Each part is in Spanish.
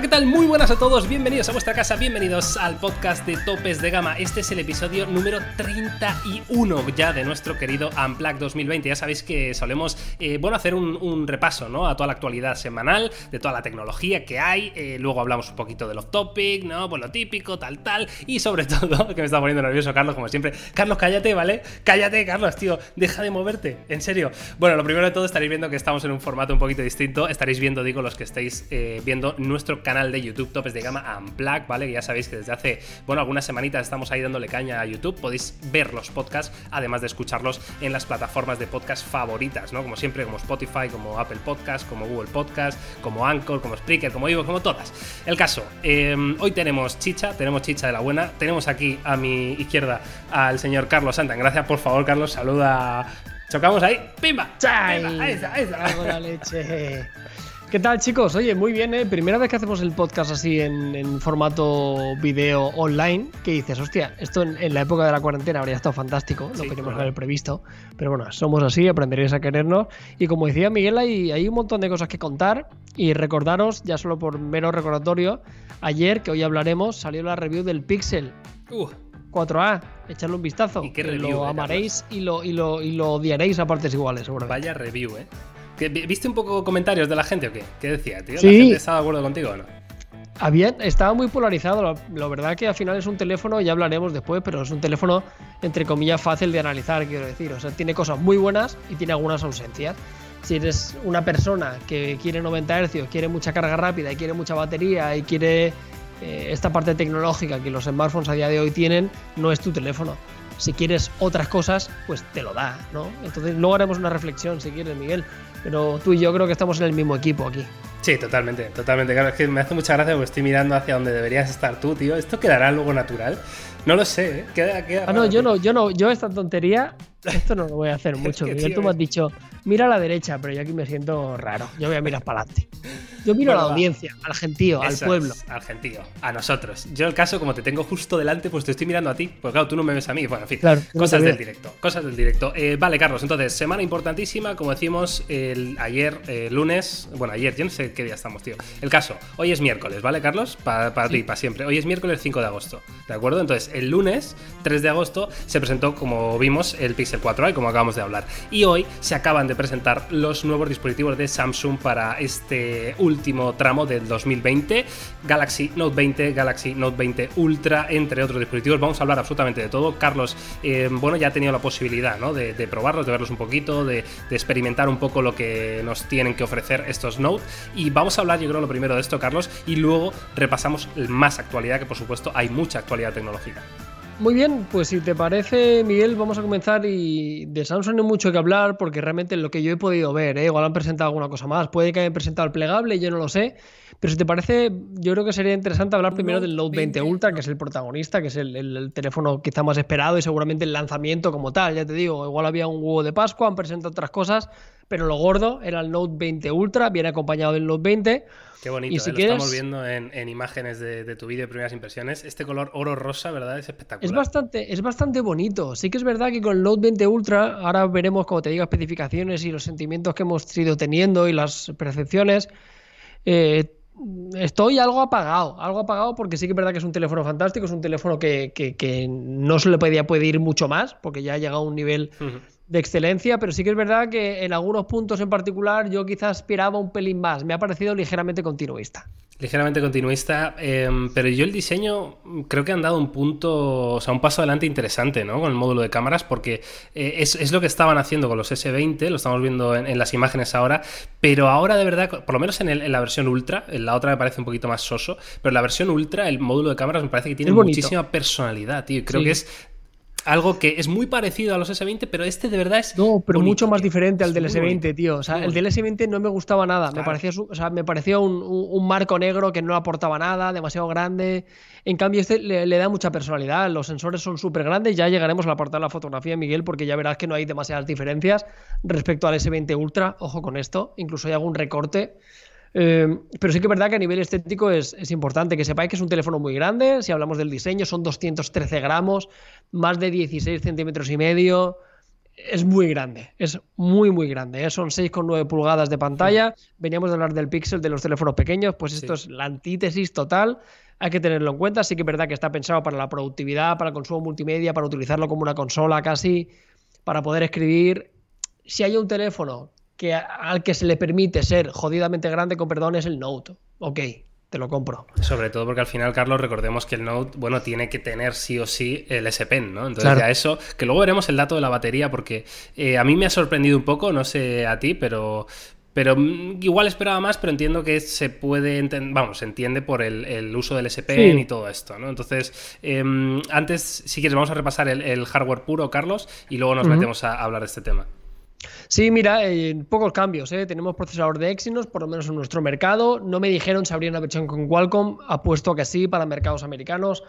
¿qué tal? Muy buenas a todos, bienvenidos a vuestra casa, bienvenidos al podcast de Topes de Gama. Este es el episodio número 31 ya de nuestro querido Unplugged 2020. Ya sabéis que solemos, eh, bueno, hacer un, repaso, ¿no? A toda la actualidad semanal, de toda la tecnología que hay. Eh, luego hablamos un poquito de los topic, ¿no? Pues lo típico, tal, tal. Y sobre todo, que me está poniendo nervioso Carlos, como siempre. Carlos, cállate, ¿vale? Cállate, Carlos, tío. Deja de moverte, en serio. Bueno, lo primero de todo estaréis viendo que estamos en un formato un poquito distinto. Estaréis viendo, digo, los que estáis eh, viendo nuestro canal de YouTube Topes de Gama Unplugged, ¿vale? Que ya sabéis que desde hace, bueno, algunas semanitas estamos ahí dándole caña a YouTube. Podéis ver los podcasts, además de escucharlos en las plataformas de podcast favoritas, ¿no? Como siempre, como Spotify, como Apple Podcast, como Google Podcast, como Anchor, como Spreaker, como Ivo, como todas. El caso, em, hoy tenemos chicha, tenemos chicha de la buena. Tenemos aquí a mi izquierda al señor Carlos Santa. Gracias, por favor, Carlos, saluda. Chocamos ahí. ¡Pimba! ¡Pimba! Ahí está, ahí está. la leche. ¿Qué tal chicos? Oye, muy bien, ¿eh? Primera vez que hacemos el podcast así en, formato video online, que dices, hostia, esto en, la época de la cuarentena habría estado fantástico, no queríamos haber previsto, pero bueno, somos así, aprenderéis a querernos. Y como decía Miguel, hay, hay un montón de cosas que contar y recordaros, ya solo por mero recordatorio, ayer, que hoy hablaremos, salió la review del Pixel. 4A, echarle un vistazo. ¿Y qué review, lo eh, amaréis y lo, y, lo, y lo odiaréis a partes iguales, seguro. Vaya review, ¿eh? ¿Viste un poco comentarios de la gente o qué? ¿Qué decía, tío? ¿La gente estaba de acuerdo contigo o no? Había, estaba muy polarizado. La, verdad que al final es un teléfono, ya hablaremos después, pero es un teléfono, entre comillas, fácil de analizar, quiero decir. O sea, tiene cosas muy buenas y tiene algunas ausencias. Si eres una persona que quiere 90 Hz, quiere mucha carga rápida y quiere mucha batería y quiere eh, esta parte tecnológica que los smartphones a día de hoy tienen, no es tu teléfono. Si quieres otras cosas, pues te lo da, ¿no? Entonces luego haremos una reflexión si quieres, Miguel. Pero tú y yo creo que estamos en el mismo equipo aquí. Sí, totalmente, totalmente. Claro, es que me hace mucha gracia porque estoy mirando hacia donde deberías estar tú, tío. ¿Esto quedará luego natural? No lo sé, ¿eh? Queda, ah, no, yo no, yo no, yo esta tontería, esto no lo voy a hacer mucho. Miguel, tú me has dicho, mira a la derecha, pero yo aquí me siento raro. Yo voy a mirar para adelante. Yo miro a la audiencia, al gentío, al pueblo. al gentío, a nosotros. Yo el caso, como te tengo justo delante, pues te estoy mirando a ti. Pues claro, tú no me ves a mí. Bueno, en fin, claro, cosas del directo. Cosas del directo. Eh, vale, Carlos, entonces, semana importantísima, como decimos el, ayer, eh, lunes. Bueno, ayer, yo no sé qué día estamos, tío. El caso, hoy es miércoles, ¿vale, Carlos? Para, ti, para siempre. Hoy es miércoles 5 de agosto, ¿de acuerdo? Entonces, el lunes, 3 de agosto, se presentó, como vimos, el Pixel 4a, como acabamos de hablar. Y hoy se acaban de presentar los nuevos dispositivos de Samsung para este último tramo del 2020. Galaxy Note 20, Galaxy Note 20 Ultra, entre otros dispositivos. Vamos a hablar absolutamente de todo. Carlos, eh, bueno, ya ha tenido la posibilidad ¿no? de, probarlos, de verlos un poquito, de, experimentar un poco lo que nos tienen que ofrecer estos Note. Y vamos a hablar, yo creo, lo primero de esto, Carlos, y luego repasamos más actualidad, que por supuesto hay mucha actualidad tecnológica. Muy bien, pues si te parece, Miguel, vamos a comenzar y de Samsung no hay mucho que hablar porque realmente lo que yo he podido ver, ¿eh? igual han presentado alguna cosa más, puede que hayan presentado el plegable, yo no lo sé, pero si te parece, yo creo que sería interesante hablar primero del Note 20 Ultra, que es el protagonista, que es el, teléfono quizá más esperado y seguramente el lanzamiento como tal, ya te digo, igual había un huevo de Pascua, han presentado otras cosas, pero lo gordo era el Note 20 Ultra, viene acompañado del Note 20 Qué bonito, y si ¿eh? lo estamos viendo en, imágenes de, tu vídeo de primeras impresiones. Este color oro rosa, ¿verdad? Es espectacular. Es bastante, es bastante bonito. Sí que es verdad que con el Note 20 Ultra, ahora veremos, como te digo, especificaciones y los sentimientos que hemos ido teniendo y las percepciones. Eh, estoy algo apagado, algo apagado porque sí que es verdad que es un teléfono fantástico, es un teléfono que, no se le podía pedir mucho más, porque ya ha llegado a un nivel de excelencia, pero sí que es verdad que en algunos puntos en particular yo quizás aspiraba un pelín más. Me ha parecido ligeramente continuista. Ligeramente continuista, em, pero yo el diseño creo que han dado un punto, o sea, un paso adelante interesante, ¿no? Con el módulo de cámaras, porque eh, es, lo que estaban haciendo con los S20, lo estamos viendo en, las imágenes ahora, pero ahora de verdad, por lo menos en, la versión Ultra, en la otra me parece un poquito más soso, pero en la versión Ultra, el módulo de cámaras me parece que tiene muchísima personalidad, tío. Creo que es algo que es muy parecido a los S20, pero este de verdad es. No, pero mucho más diferente al del S20, tío. O sea, el del S20 no me gustaba nada. Me parecía, o sea, me parecía un, marco negro que no aportaba nada, demasiado grande. En cambio, este le, da mucha personalidad. Los sensores son súper grandes. Ya llegaremos a la parte de la fotografía, Miguel, porque ya verás que no hay demasiadas diferencias respecto al S20 Ultra. Ojo con esto. Incluso hay algún recorte. Eh, pero sí que es verdad que a nivel estético es, importante que sepáis que es un teléfono muy grande. Si hablamos del diseño, son 213 gramos, más de 16 centímetros y medio. es muy grande, es muy, muy grande. ¿eh? Son 6,9 pulgadas de pantalla. Veníamos a hablar del Pixel de los teléfonos pequeños, pues esto es la antítesis total. Hay que tenerlo en cuenta. Sí que es verdad que está pensado para la productividad, para el consumo multimedia, para utilizarlo como una consola casi, para poder escribir. Si hay un teléfono que, al que se le permite ser jodidamente grande, con perdón, es el Note. Ok, te lo compro. Sobre todo porque al final, Carlos, recordemos que el Note, bueno, tiene que tener sí o sí el S Pen, ¿no? Entonces ya eso, que luego veremos el dato de la batería, porque eh, a mí me ha sorprendido un poco, no sé a ti, pero, pero mm, igual esperaba más, pero entiendo que se puede entender, vamos, se entiende por el, uso del S Pen y todo esto, ¿no? Entonces, em, antes, si quieres, vamos a repasar el, hardware puro, Carlos, y luego nos metemos a hablar de este tema. Sí, mira, eh, pocos cambios. ¿eh? Tenemos procesador de Exynos, por lo menos en nuestro mercado. No me dijeron si habría una versión con Qualcomm. Apuesto que sí para mercados americanos.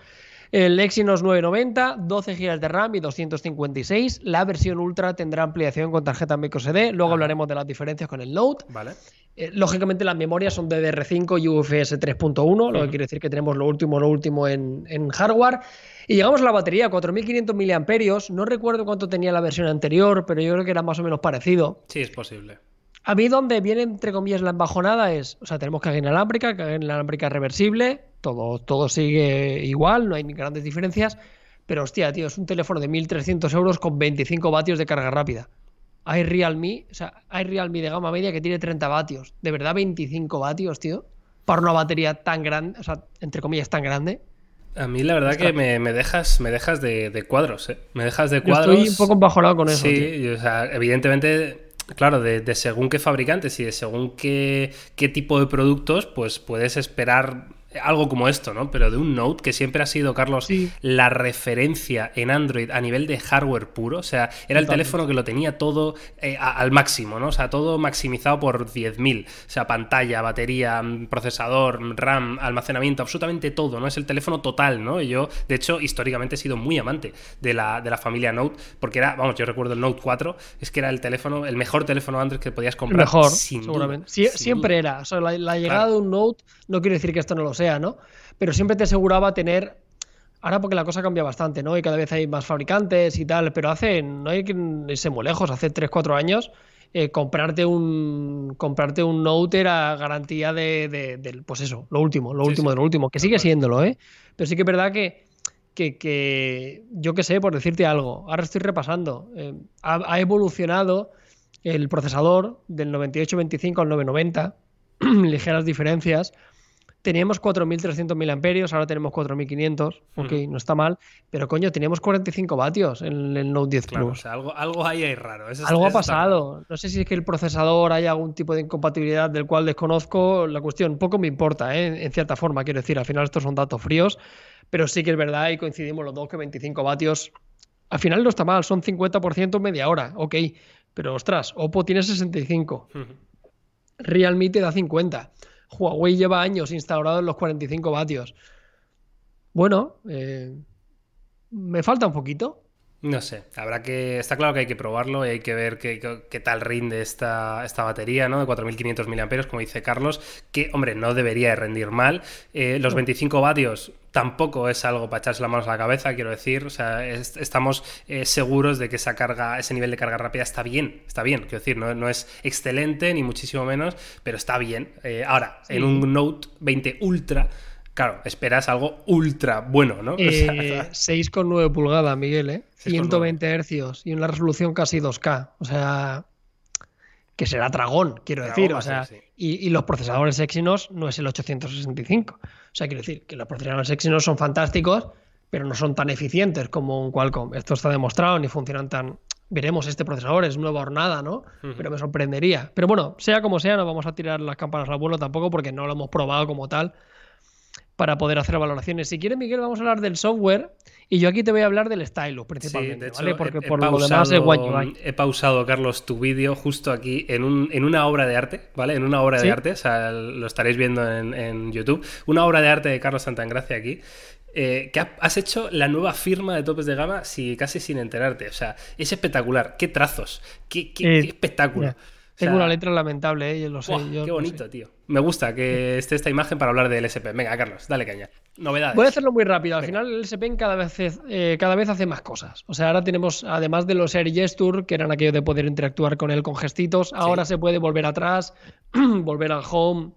El Exynos 990, 12 GB de RAM y 256. La versión Ultra tendrá ampliación con tarjeta microSD. Luego hablaremos de las diferencias con el Note. Vale. Eh, lógicamente las memorias son DDR5 y UFS 3.1, lo que quiere decir que tenemos lo último, lo último en, en hardware. Y llegamos a la batería, 4500 mAh. No recuerdo cuánto tenía la versión anterior, pero yo creo que era más o menos parecido. Sí, es posible. A mí donde viene, entre comillas, la embajonada es, o sea, tenemos carga inalámbrica, carga inalámbrica reversible, todo, todo sigue igual, no hay grandes diferencias, pero hostia, tío, es un teléfono de 1300 euros con 25 vatios de carga rápida. Hay Realme, o sea, hay Realme de gama media que tiene 30 vatios. ¿De verdad 25 vatios, tío? Para una batería tan grande, o sea, entre comillas, tan grande. A mí la verdad que me, dejas, me dejas de, cuadros, ¿eh? Me dejas de cuadros. estoy un poco embajonado con eso. Sí, o sea, evidentemente, claro, de, según qué fabricantes y de según qué, qué tipo de productos, pues puedes esperar algo como esto, ¿no? Pero de un Note que siempre ha sido, Carlos, la referencia en Android a nivel de hardware puro. O sea, era el teléfono que lo tenía todo eh, al máximo, ¿no? O sea, todo maximizado por 10.000. O sea, pantalla, batería, mm, procesador, RAM, almacenamiento, absolutamente todo, ¿no? Es el teléfono total, ¿no? Y yo, de hecho, históricamente he sido muy amante de la, de la familia Note, porque era, vamos, yo recuerdo el Note 4, es que era el teléfono, el mejor teléfono Android que podías comprar. Mejor, seguramente. siempre era. O sea, la, llegada de un Note no quiere decir que esto no lo sea sea, ¿no? Pero siempre te aseguraba tener. Ahora porque la cosa cambia bastante, ¿no? Y cada vez hay más fabricantes y tal, pero hace, no hay que irse muy lejos, hace 3-4 años, eh, comprarte un comprarte un Note era garantía de, de, pues eso, lo último, lo último de lo último, que sigue siéndolo, ¿eh? Pero sí que es verdad que, que, yo qué sé, por decirte algo, ahora estoy repasando, eh, ha, ha, evolucionado el procesador del 9825 al 990, ligeras diferencias, Teníamos 4.300 mAh, ahora tenemos 4.500, ok, no está mal, pero coño, teníamos 45 vatios en el Note 10 Plus. O sea, algo, algo ahí raro. algo ha pasado. No sé si es que el procesador hay algún tipo de incompatibilidad del cual desconozco. La cuestión poco me importa, ¿eh? en cierta forma, quiero decir, al final estos son datos fríos, pero sí que es verdad y coincidimos los dos que 25 vatios al final no está mal, son 50% media hora, ok, pero ostras, Oppo tiene 65, Realme te da 50. Huawei lleva años instaurado en los 45 vatios. Bueno, eh, me falta un poquito. No sé, habrá que. Está claro que hay que probarlo y hay que ver qué, tal rinde esta, esta batería, ¿no? De 4500 mAh, como dice Carlos, que, hombre, no debería rendir mal. Eh, los 25 vatios tampoco es algo para echarse las manos a la cabeza, quiero decir. O sea, estamos eh, seguros de que esa carga, ese nivel de carga rápida está bien, está bien, quiero decir, no, no es excelente ni muchísimo menos, pero está bien. Eh, ahora, en un Note 20 Ultra Claro, esperas algo ultra bueno, ¿no? Eh, 6,9 pulgadas, Miguel, ¿eh? 120 hercios y una resolución casi 2K. O sea, que será dragón, quiero decir. O sea, y, los procesadores Exynos no es el 865. O sea, quiero decir que los procesadores Exynos son fantásticos, pero no son tan eficientes como un Qualcomm. Esto está demostrado, ni funcionan tan. Veremos este procesador, es nueva hornada, ¿no? Pero me sorprendería. Pero bueno, sea como sea, no vamos a tirar las campanas al vuelo tampoco porque no lo hemos probado como tal para poder hacer valoraciones. Si quieres, Miguel, vamos a hablar del software y yo aquí te voy a hablar del stylus principalmente, ¿vale? Porque por lo demás es guay. He pausado, Carlos, tu vídeo justo aquí en, un, en, una obra de arte, ¿vale? En una obra de arte, o sea, lo estaréis viendo en, YouTube. Una obra de arte de Carlos Santangracia aquí. Eh, que has hecho la nueva firma de topes de gama si, casi sin enterarte. O sea, es espectacular. Qué trazos, qué, qué, eh, espectáculo. Tengo una letra lamentable, ¿eh? yo lo sé. qué bonito, tío. Me gusta que esté esta imagen para hablar del SP. Venga, Carlos, dale caña. Novedades. Voy a hacerlo muy rápido. Al final el S Pen cada vez, eh, cada vez hace más cosas. O sea, ahora tenemos, además de los Air Gesture, que eran aquellos de poder interactuar con él con gestitos, ahora se puede volver atrás, volver al home,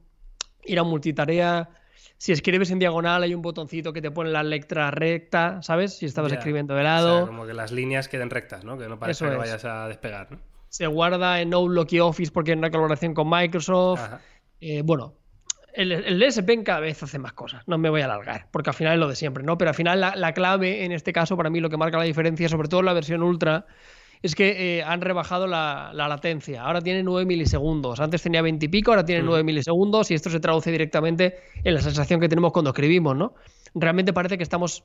ir a multitarea. Si escribes en diagonal hay un botoncito que te pone la letra recta, ¿sabes? Si estabas escribiendo de O lado. sea, como que las líneas queden rectas, ¿no? Que no parezca Eso que es. vayas a despegar, ¿no? Se guarda en Outlook y Office porque hay una colaboración con Microsoft. Ajá. Eh, bueno, el, el S Pen cada vez hace más cosas. No me voy a alargar, porque al final es lo de siempre, ¿no? Pero al final la, la clave, en este caso, para mí, lo que marca la diferencia, sobre todo en la versión Ultra, es que eh, han rebajado la, la latencia. Ahora tiene 9 milisegundos. Antes tenía 20 y pico, ahora tiene 9 milisegundos y esto se traduce directamente en la sensación que tenemos cuando escribimos, ¿no? Realmente parece que estamos.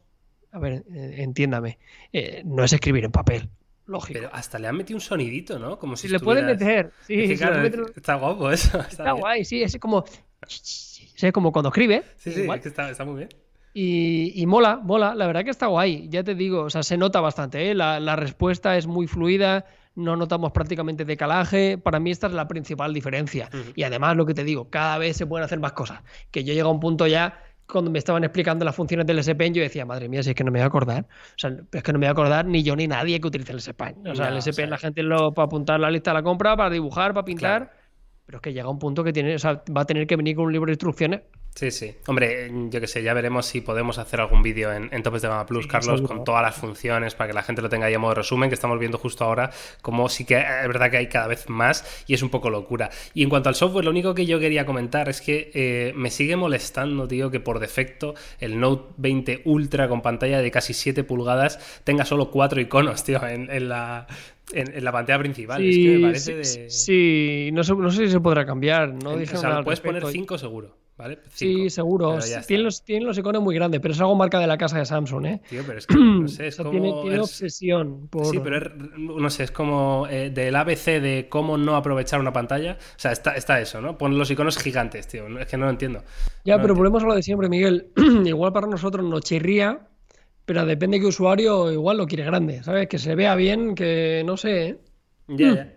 A ver, eh, entiéndame. eh, no es escribir en papel. Lógico. Pero hasta le han metido un sonidito, ¿no? Como si si le pueden estuvieras- meter. Sí, Es que, claro, pueden meter- Está guapo eso. Está, guay, sí, es como. Es como cuando escribe. Sí, sí, es que está, está muy bien. Y, y mola, mola, la verdad que está guay, ya te digo, o sea, se nota bastante, ¿eh? la, la respuesta es muy fluida, no notamos prácticamente decalaje, para mí esta es la principal diferencia. Y además, lo que te digo, cada vez se pueden hacer más cosas, que yo llego a un punto ya, cuando me estaban explicando las funciones del S Pen, yo decía, madre mía, si es que no me voy a acordar, o sea, es que no me voy a acordar ni yo ni nadie que utilice el S Pen. O sea, Ya, el S o sea, Pen la gente lo para apuntar la lista de la compra, para dibujar, para pintar. Claro. Pero es que llega un punto que tiene, o sea, va a tener que venir con un libro de instrucciones Sí, sí. Hombre, yo que sé, ya veremos si podemos hacer algún vídeo en, en Topes de Gama Plus, Sí, Carlos, con todas las funciones para que la gente lo tenga ahí a modo resumen, que estamos viendo justo ahora, como sí que es verdad que hay cada vez más y es un poco locura. Y en cuanto al software, lo único que yo quería comentar es que eh, me sigue molestando, tío, que por defecto el Note 20 Ultra con pantalla de casi 7 pulgadas tenga solo 4 iconos, tío, en, en la, en, en la pantalla principal. es que me parece de... sí, sí, no sé, no sé si se podrá cambiar. No en- o sea, puedes poner respecto. 5 seguro, ¿vale? Sí, seguro. Tienen los, tienen los iconos muy grandes, pero es algo marca de la casa de Samsung, ¿eh? Tío, pero es que, no sé, es O sea, como... tiene, tiene es- obsesión por. Sí, pero es, no sé, es como eh, del ABC de cómo no aprovechar una pantalla. O sea, está, está eso, ¿no? Pon los iconos gigantes, tío. Es que no lo entiendo. Ya, No pero volvemos a lo de siempre, Miguel. igual para nosotros nos chirría, pero depende de qué usuario igual lo quiere grande, ¿sabes? Que se vea bien, que no sé. ¿eh? Ya, ya.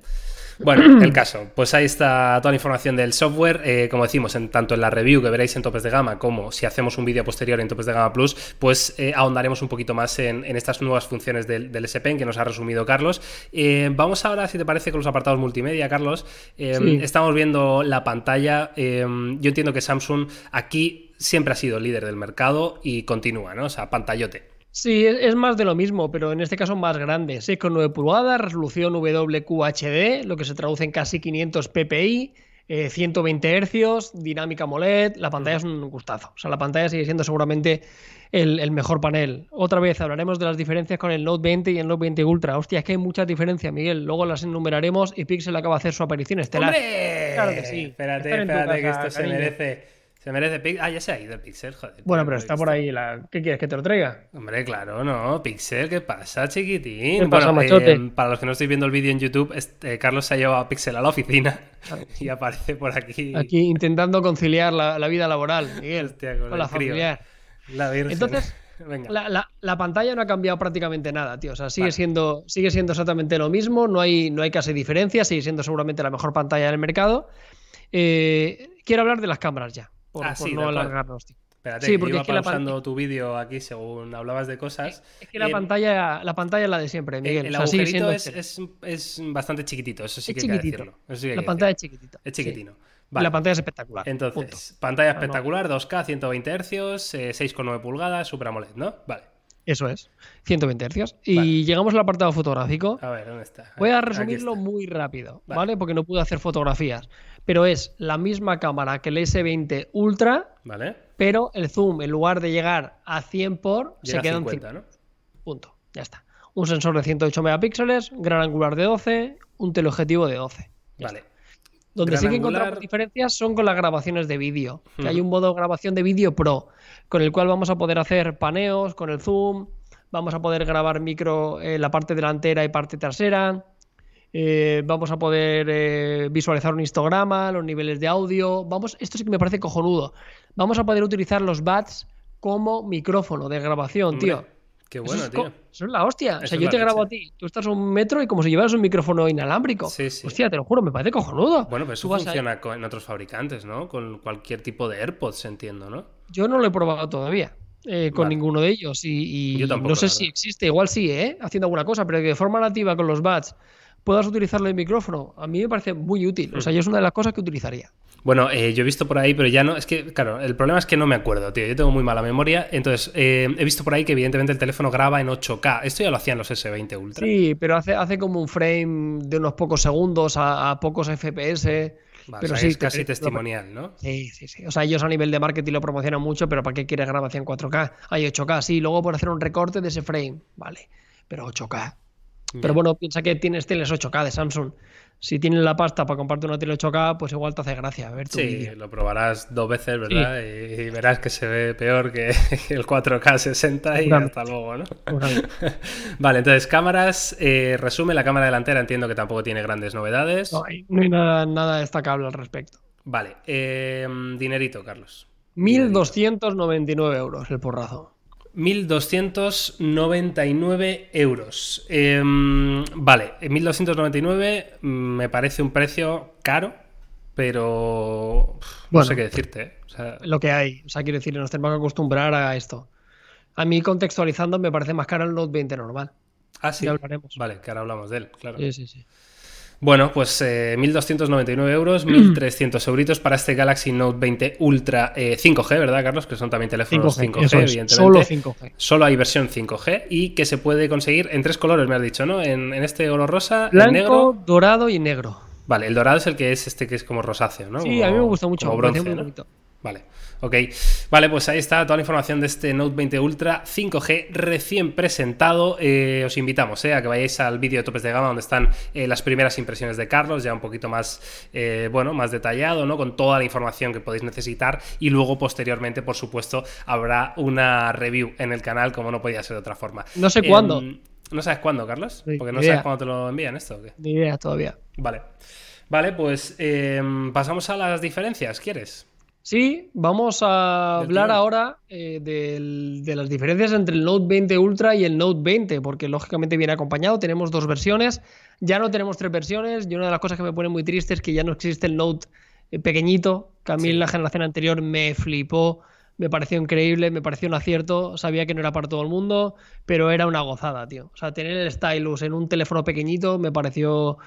Bueno, el caso, pues ahí está toda la información del software. Eh, como decimos, en, tanto en la review que veréis en Topes de Gama, como si hacemos un vídeo posterior en Topes de Gama Plus, pues eh, ahondaremos un poquito más en, en estas nuevas funciones del, del S Pen que nos ha resumido Carlos. Eh, vamos ahora, si te parece, con los apartados multimedia, Carlos. Sí. Estamos viendo la pantalla. Yo entiendo que Samsung aquí siempre ha sido líder del mercado y continúa, ¿no? O sea, pantallote. Sí, es, es más de lo mismo, pero en este caso más grande. 6,9 pulgadas, resolución WQHD, lo que se traduce en casi 500 ppi, eh, 120 Hz, dinámica AMOLED. La pantalla es un gustazo. O sea, la pantalla sigue siendo seguramente el, el mejor panel. Otra vez hablaremos de las diferencias con el Note 20 y el Note 20 Ultra. Hostia, es que hay muchas diferencias, Miguel. Luego las enumeraremos y Pixel acaba de hacer su aparición estelar. ¡Hombre! Claro que sí. Espérate, espérate, que esto cariño. se merece. Se merece. Pix- Ah, ya se ha ido el Pixel, joder. Bueno, pero está por ahí. La... ¿Qué quieres que te lo traiga? Hombre, claro, no. Pixel, ¿qué pasa, chiquitín? ¿Qué pasa, bueno, machote? eh, para los que no estáis viendo el vídeo en YouTube, este, Carlos se ha llevado a Pixel a la oficina y aparece por aquí. Aquí intentando conciliar la, la vida laboral, Miguel, Hostia, con la crío. familiar. La Virgen. Entonces, Venga. La, la- la pantalla no ha cambiado prácticamente nada, tío. O sea, sigue, Vale. siendo, sigue siendo exactamente lo mismo, no hay, no hay casi diferencia, sigue siendo seguramente la mejor pantalla del mercado. Eh, quiero hablar de las cámaras ya, por, Ah, por sí, no alargarnos, tío. Espérate, sí, que porque iba es que la pausando tu vídeo aquí según hablabas de cosas. Es que la, Eh, pantalla, la pantalla es la de siempre, Miguel. El o sea, sigue agujerito siendo es, es, es bastante chiquitito, eso sí Es que hay que chiquitito. decirlo. Eso sí que hay la pantalla es decirlo. chiquitita. Es sí. chiquitino. Vale. La pantalla es espectacular. Entonces, punto. pantalla Ah, espectacular, 2K, 120 Hz, eh, 6,9 pulgadas, Super AMOLED, ¿no? Vale. Eso es, 120 Hz. Y Vale. llegamos al apartado fotográfico. A ver, ¿dónde está? Voy a resumirlo muy rápido, Vale. ¿vale? Porque no pude hacer fotografías. Pero es la misma cámara que el S20 Ultra, Vale. pero el zoom, en lugar de llegar a 100 por, Llega se queda en 50, 50. ¿no? Punto. Ya está. Un sensor de 108 megapíxeles, gran angular de 12, un teleobjetivo de 12. Ya Vale. está. Donde sí que encontramos diferencias son con las grabaciones de vídeo. Que hay un modo de grabación de vídeo pro, con el cual vamos a poder hacer paneos con el zoom, vamos a poder grabar micro en la parte delantera y parte trasera. eh, vamos a poder eh, visualizar un histograma, los niveles de audio. Vamos, esto sí que me parece cojonudo. Vamos a poder utilizar los BATs como micrófono de grabación, Hombre, tío. Qué bueno, tío. eso es la hostia. O sea, yo te grabo a ti, tú estás a un metro y como si llevaras un micrófono inalámbrico. Sí, sí. Hostia, te lo juro, me parece cojonudo. Bueno, pero eso a- funciona con- en otros fabricantes, ¿no? Con cualquier tipo de AirPods, entiendo, ¿no? Yo no lo he probado todavía. eh, con Vale. ninguno de ellos. Y, y Yo tampoco, no sé si existe, igual sí, ¿eh? Haciendo alguna cosa, pero de forma nativa con los bats puedas utilizarlo en micrófono, a mí me parece muy útil. O sea, yo es una de las cosas que utilizaría. Bueno, eh, yo he visto por ahí, pero ya no. Es que, claro, el problema es que no me acuerdo, tío. Yo tengo muy mala memoria. Entonces, eh, he visto por ahí que, evidentemente, el teléfono graba en 8K. Esto ya lo hacían los S20 Ultra. Sí, pero hace, hace como un frame de unos pocos segundos a, a pocos FPS. Vale, pero o sea, sí, es casi te- testimonial, ¿no? Sí, sí, sí. O sea, ellos a nivel de marketing lo promocionan mucho, pero ¿para qué quieres grabación 4K? Hay 8K, sí, luego por hacer un recorte de ese frame, vale. Pero 8K. Pero bueno, piensa que tienes teles 8K de Samsung. Si tienes la pasta para comprarte una tele 8K, pues igual te hace gracia ver tu Sí, lo probarás dos veces, ¿verdad? Y, y verás que se ve peor que el 4K 60 y hasta luego, ¿no? Vale, entonces cámaras, eh, resume la cámara delantera, entiendo que tampoco tiene grandes novedades. No hay, no hay nada, nada destacable al respecto. Vale, eh, dinerito, Carlos. 1.299 euros el porrazo. 1.299 euros. Eh, vale, 1.299 mm, me parece un precio caro, pero no Bueno. sé qué decirte. ¿eh? O sea, Lo que hay. O sea, quiero decir, nos tenemos que acostumbrar a esto. A mí, contextualizando, me parece más caro el Note 20 normal. ah, sí. Ya hablaremos. Vale, que ahora hablamos de él, claro. Sí, sí, sí. Bueno, pues eh, 1.299 euros, 1.300 euritos para este Galaxy Note 20 Ultra eh, 5G, ¿verdad, Carlos? Que son también teléfonos 5G, 5G, eso es, evidentemente. solo 5G. Solo hay versión 5G y que se puede conseguir en tres colores, me has dicho, ¿no? En, en este oro rosa, en Blanco, negro. dorado y negro. Vale, el dorado es el que es este que es como rosáceo, ¿no? Sí, Como- a mí me gusta mucho. Como me parece bronce, muy ¿no? bonito. Vale, ok. Vale, pues ahí está toda la información de este Note 20 Ultra 5G recién presentado. Eh, os invitamos eh, a que vayáis al vídeo de topes de gama donde están eh, las primeras impresiones de Carlos, ya un poquito más, eh, bueno, más detallado, ¿no? Con toda la información que podéis necesitar. Y luego, posteriormente, por supuesto, habrá una review en el canal, como no podía ser de otra forma. No sé Em, cuándo. ¿No sabes cuándo, Carlos? Porque no idea. sabes cuándo te lo envían esto. ¿o qué? Ni idea todavía. Vale. Vale, pues em, pasamos a las diferencias, ¿quieres? Sí, vamos a hablar ahora eh, de las diferencias entre el Note 20 Ultra y el Note 20, porque lógicamente viene acompañado. Tenemos dos versiones, ya no tenemos tres versiones. Y una de las cosas que me pone muy triste es que ya no existe el Note eh, pequeñito, que a mí Sí. la generación anterior me flipó, me pareció increíble, me pareció un acierto. Sabía que no era para todo el mundo, pero era una gozada, tío. O sea, tener el stylus en un teléfono pequeñito me pareció,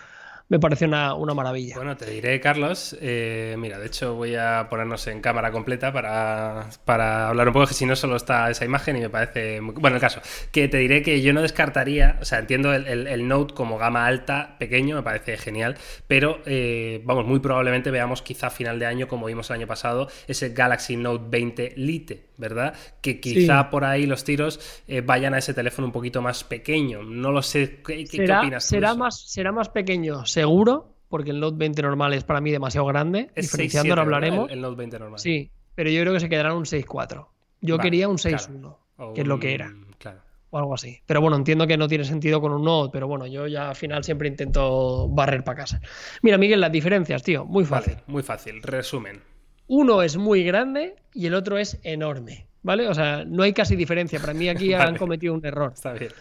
me pareció una, una maravilla. Bueno, te diré, Carlos. eh, mira, de hecho, voy a ponernos en cámara completa para, para hablar un poco, que si no, solo está esa imagen y me parece. muy- Bueno, el caso, que te diré que yo no descartaría, o sea, entiendo el, el- Note como gama alta, pequeño, me parece genial, pero eh, vamos, muy probablemente veamos quizá a final de año, como vimos el año pasado, ese Galaxy Note 20 Lite, ¿verdad? Que quizá Sí. por ahí los tiros eh, vayan a ese teléfono un poquito más pequeño. No lo sé. ¿Qué, qué- qué será, opinas será eso? más, será más pequeño, seguro, porque el Note 20 normal es para mí demasiado grande. Es diferenciando, 6.7, ahora ¿verdad? hablaremos. El, el Note 20 normal. Sí, pero yo creo que se quedará un 6.4. Yo Vale, quería un claro. 6.1, O que es lo que era, Claro. o algo así. Pero bueno, entiendo que no tiene sentido con un Note, pero bueno, yo ya al final siempre intento barrer para casa. Mira, Miguel, las diferencias, tío, muy fácil. Vale, muy fácil. Resumen. Uno es muy grande y el otro es enorme, ¿vale? O sea, no hay casi diferencia. Para mí aquí han cometido un error. Está bien.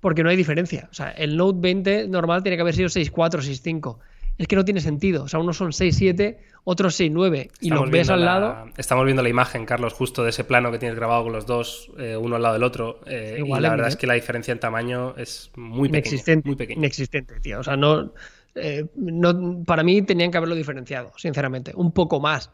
Porque no hay diferencia. O sea, el Note 20 normal tiene que haber sido 6.4, 6.5. Es que no tiene sentido. O sea, unos son 6.7, otros 6.9. Y los ves al la- lado. Estamos viendo la imagen, Carlos, justo de ese plano que tienes grabado con los dos, eh, uno al lado del otro. eh, Igual, y la ¿eh, verdad Miguel? es que la diferencia en tamaño es muy pequeña. Muy pequeña. Inexistente, tío. O sea, no, eh, no. Para mí tenían que haberlo diferenciado, sinceramente. Un poco más.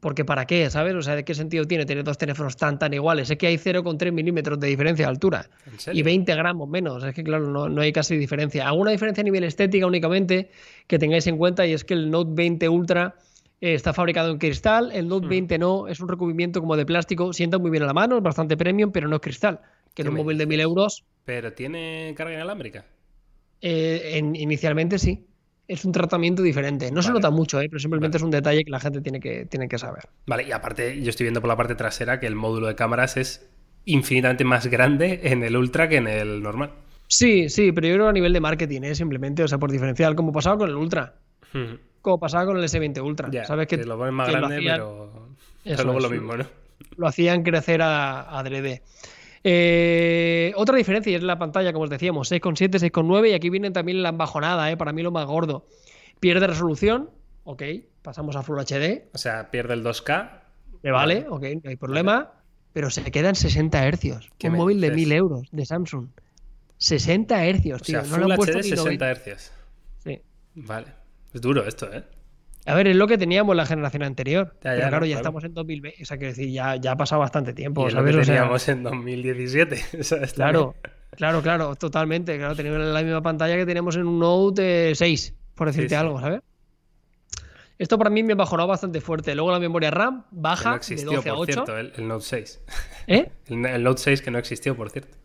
Porque ¿para qué? ¿Sabes? O sea, ¿de qué sentido tiene tener dos teléfonos tan tan iguales? Es que hay 0,3 milímetros de diferencia de altura. Y 20 gramos menos. Es que, claro, no, no hay casi diferencia. Alguna diferencia a nivel estética únicamente que tengáis en cuenta y es que el Note 20 Ultra eh, está fabricado en cristal, el Note Hmm. 20 no, es un recubrimiento como de plástico, sienta muy bien a la mano, es bastante premium, pero no es cristal. Que en ¿Qué un móvil de 1000 dices? euros, Pero tiene carga inalámbrica. eh, en- inicialmente sí. Es un tratamiento diferente. No se nota mucho, eh, pero simplemente Vale. es un detalle que la gente tiene que, tiene que saber. Vale, y aparte, yo estoy viendo por la parte trasera que el módulo de cámaras es infinitamente más grande en el Ultra que en el normal. Sí, sí, pero yo creo a nivel de marketing, ¿eh? simplemente, o sea, por diferencial, como pasaba con el Ultra, Ujú. como pasaba con el S20 Ultra. Ya, ¿Sabes que, que lo ponen más grande, hacían- pero, Eso pero luego es. lo mismo, ¿no? lo hacían crecer a, a 3D. Eh, otra diferencia y es la pantalla, como os decíamos, 6,7, 6,9 y aquí viene también la embajonada, eh, para mí lo más gordo. Pierde resolución, ok, pasamos a Full HD, O sea, pierde el 2K. me vale, ok, no hay problema. pero se queda en 60 hercios. ¿Qué Un móvil de dices? 1000 euros de Samsung. 60 hercios, O tío. sea, no le Full han puesto HD ni 60 90. Hz. Sí. Vale. Es duro esto, ¿eh? A ver, es lo que teníamos en la generación anterior. Ya, ya, pero claro, ya claro. estamos en 2020. O sea, quiero decir, ya, ya ha pasado bastante tiempo, y es lo ¿sabes? que O sea, teníamos en 2017. o sea, está Claro, bien. claro, claro, totalmente. Claro, tenemos la misma pantalla que tenemos en un Note eh, 6, por decirte sí. algo, ¿sabes? Esto para mí me bajó bastante fuerte. Luego la memoria RAM Que baja no de existió, 12 a por 8. cierto, el, el Note 6. ¿Eh? El, el Note 6 que no existió, por cierto.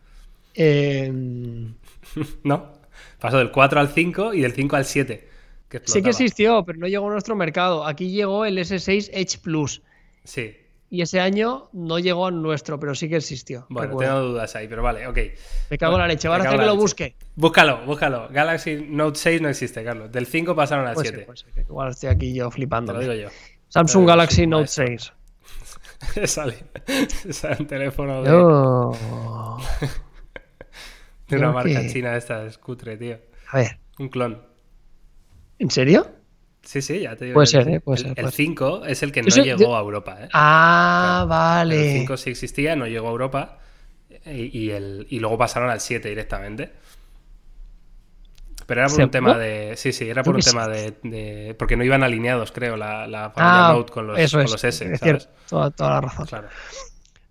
Eh, No. Pasó del 4 al 5 y del 5 al 7. Que sí que existió, pero no llegó a nuestro mercado. Aquí llegó el S6 Edge Plus. Sí. Y ese año no llegó a nuestro, pero sí que existió. Bueno, recuerdo. tengo dudas ahí, pero vale, ok. Me cago en la leche. Ahora que lo leche. busque. Búscalo, búscalo. Galaxy Note 6 no existe, Carlos. Del 5 pasaron al Pues 7. sí, pues igual estoy aquí yo Te lo flipando. digo yo. Samsung Pero Galaxy sí, Note maestro. 6. Sale. Sale un teléfono de, de una marca que- china esta, es cutre, tío. A ver, Un clon. ¿En serio? Sí, sí, ya te digo. Puede el- ser, ¿eh? Puede el, ser, el puede ser. 5 es el que no llegó yo- a Europa, ¿eh? Ah, El vale. 5 sí existía, no llegó a Europa. Y, y el, y luego pasaron al 7 directamente. Pero era por un tema de. Sí, sí, era por un tema de, de- Porque no iban alineados, creo, la, la familia Ah, Note con los, eso con es. los S. es ¿sabes? cierto, toda, toda la razón. Claro.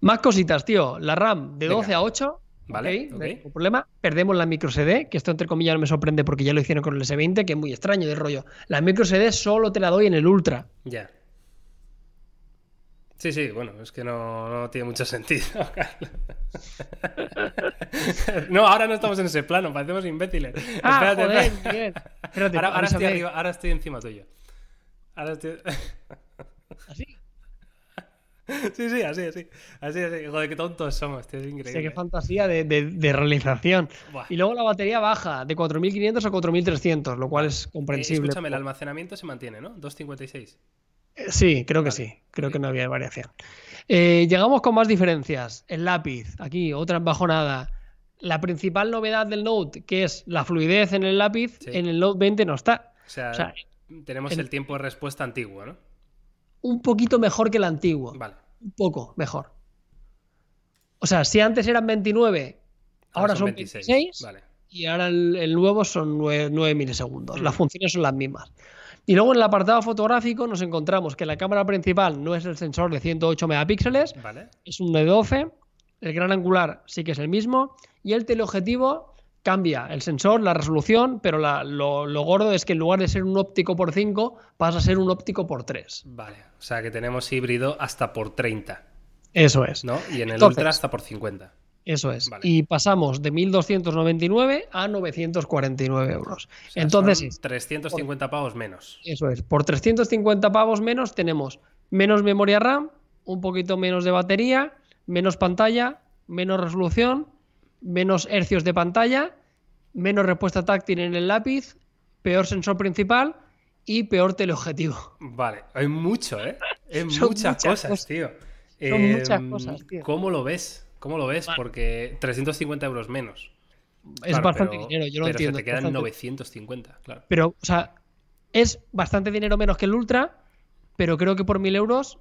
Más cositas, tío. La RAM de Venga. 12 a 8. Vale, ok, ok. no hay ningún problema. Perdemos la micro SD, que esto entre comillas no me sorprende porque ya lo hicieron con el S20, que es muy extraño de rollo. La micro SD solo te la doy en el Ultra. Ya. Sí, sí, bueno, es que no, no tiene mucho sentido. No, ahora no estamos en ese plano, parecemos imbéciles. Ah, Espérate, joder, espérate. Miguel. Espérate, Ahora, ahora estoy avísame. arriba, ahora estoy encima tuyo. Ahora estoy... ¿Así? sí, sí, así, así. Así, así. Joder, qué tontos somos, tío, es Sí, increíble. qué fantasía de, de- de realización. Buah. Y luego la batería baja de 4500 a 4300, lo cual es Eh, comprensible. escúchame, el almacenamiento se mantiene, ¿no? 256. Eh, Sí, creo que sí. Creo que no había variación. Eh, llegamos con más diferencias. El lápiz, aquí, otra bajonada. La principal novedad del Note, que es la fluidez en el lápiz, Sí. en el Note 20 no está. O sea, O sea, tenemos en- el tiempo de respuesta antiguo, ¿no? Un poquito mejor que el antiguo. Vale. Un poco mejor. O sea, si antes eran 29, ahora, son 26. Vale. y ahora el, el nuevo son 9, milisegundos. Mm. Las funciones son las mismas. Y luego en el apartado fotográfico nos encontramos que la cámara principal no es el sensor de 108 megapíxeles, Vale. es un de 12. El gran angular sí que es el mismo. Y el teleobjetivo cambia el sensor, la resolución, pero la- lo, lo gordo es que en lugar de ser un óptico por 5, pasa a ser un óptico por 3. Vale. O sea que tenemos híbrido hasta por 30, Eso es. ¿no? Y en el Entonces- ultra hasta por 50. Eso es. Vale. Y pasamos de 1.299 a 949 euros. O sea, Entonces, son 350 pavos menos. Eso es. Por 350 pavos menos tenemos menos memoria RAM, un poquito menos de batería, menos pantalla, menos resolución, menos hercios de pantalla, menos respuesta táctil en el lápiz, peor sensor principal y peor teleobjetivo. Vale, hay mucho, ¿eh? Hay Son muchas, muchas cosas, cosas. tío. Son muchas Em, cosas, tío. ¿Cómo lo ves? ¿Cómo lo ves? Porque 350 euros menos. Es Claro, bastante pero- dinero, yo lo pero entiendo. se te quedan bastante. 950, claro. Pero, o sea, es bastante dinero menos que el Ultra, pero creo que por 1000 euros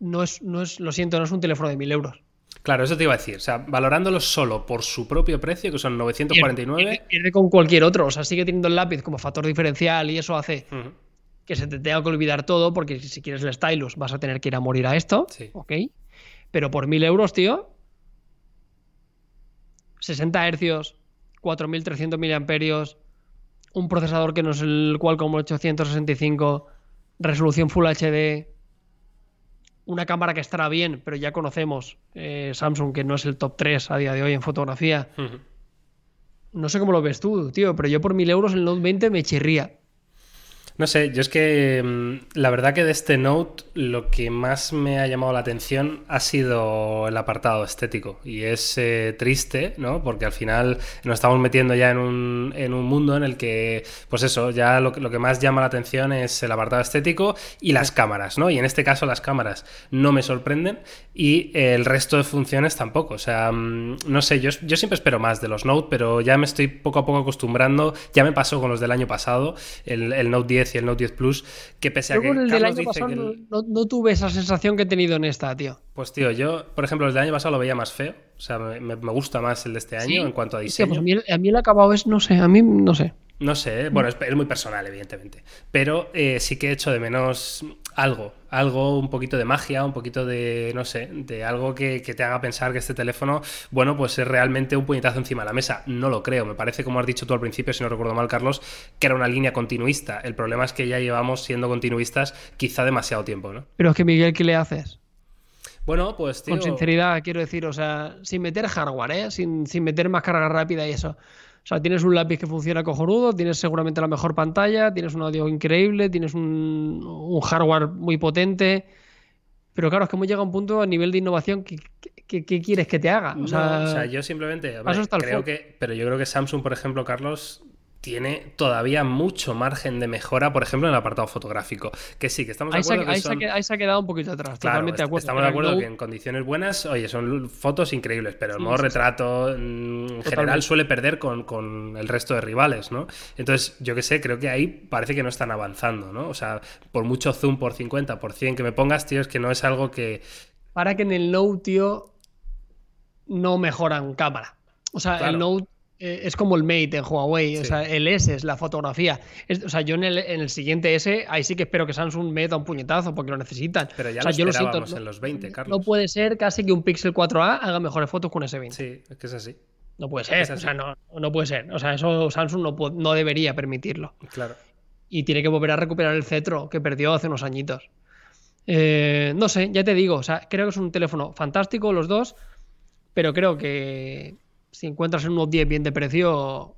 no es, no es, lo siento, no es un teléfono de 1000 euros. Claro, eso te iba a decir. O sea, valorándolo solo por su propio precio, que son 949. Pierde, pierde con cualquier otro. O sea, sigue teniendo el lápiz como factor diferencial y eso hace que se te tenga que olvidar todo, porque si quieres el stylus vas a tener que ir a morir a esto. Sí. Ok. Pero por 1000 euros, tío. 60 hercios, 4300 miliamperios, un procesador que no es el Qualcomm 865, resolución Full HD, una cámara que estará bien, pero ya conocemos eh, Samsung que no es el top 3 a día de hoy en fotografía. No sé cómo lo ves tú, tío, pero yo por 1000 euros el Note 20 me chirría. No sé, yo es que mm, la verdad que de este Note lo que más me ha llamado la atención ha sido el apartado estético y es eh, triste, ¿no? Porque al final nos estamos metiendo ya en un, en un mundo en el que, pues eso, ya lo, que- lo que más llama la atención es el apartado estético y las cámaras, ¿no? Y en este caso las cámaras no me sorprenden y eh, el resto de funciones tampoco. O sea, mm, no sé, yo, yo siempre espero más de los Note, pero ya me estoy poco a poco acostumbrando. Ya me pasó con los del año pasado, el, el Note 10 10 y el Note 10 Plus, que pese a Yo que con el del año dice pasado que no, el- no- no tuve esa sensación que he tenido en esta, tío. Pues tío, yo, por ejemplo, el del año pasado lo veía más feo. O sea, me, gusta más el de este año ¿Sí? en cuanto a diseño. pues a, mí, el- a mí el acabado es, no sé, a mí no sé. No sé, ¿eh? bueno, es, es muy personal, evidentemente. Pero eh, sí que he hecho de menos algo, algo, un poquito de magia, un poquito de, no sé, de algo que, que te haga pensar que este teléfono, bueno, pues es realmente un puñetazo encima de la mesa. No lo creo, me parece, como has dicho tú al principio, si no recuerdo mal, Carlos, que era una línea continuista. El problema es que ya llevamos siendo continuistas quizá demasiado tiempo, ¿no? Pero es que Miguel, ¿qué le haces? Bueno, pues tío... Con sinceridad, quiero decir, o sea, sin meter hardware, ¿eh? Sin, sin meter más carga rápida y eso. O sea, tienes un lápiz que funciona cojonudo, tienes seguramente la mejor pantalla, tienes un audio increíble, tienes un, un hardware muy potente. Pero claro, es que hemos llegado a un punto a nivel de innovación que, que- que- ¿qué quieres que te haga? No, O sea, o sea, yo simplemente. hombre, creo que. Pero yo creo que Samsung, por ejemplo, Carlos. Tiene todavía mucho margen de mejora, por ejemplo, en el apartado fotográfico. Que sí, que estamos de se, acuerdo que ahí se ha son- que- ahí se ha quedado un poquito atrás, Claro, totalmente de acuerdo. estamos de acuerdo que en condiciones buenas, oye, son fotos increíbles, pero el Sí, modo sí, retrato mm, en general suele perder con, con el resto de rivales, ¿no? Entonces, yo que sé, creo que ahí parece que no están avanzando, ¿no? O sea, por mucho zoom por 50, por 100 que me pongas, tío, es que no es algo que... Para que en el Note, tío, no mejoran cámara. O sea, Claro. el Note es como el Mate en Huawei. O sea, el S es la fotografía. Es- o sea, yo en el, en el siguiente S, ahí sí que espero que Samsung meta un puñetazo porque lo necesitan. Pero ya o sea, lo yo lo esperábamos siento. en no- los 20, Carlos. No puede ser casi que un Pixel 4a haga mejores fotos que un S20. Sí, es que es así, No puede ser. O sea, no, no puede ser. O sea, eso Samsung no, no debería permitirlo. claro. y tiene que volver a recuperar el cetro que perdió hace unos añitos. Eh, no sé, ya te digo, o sea, creo que es un teléfono fantástico los dos, pero creo que si encuentras en unos 10 bien de precio,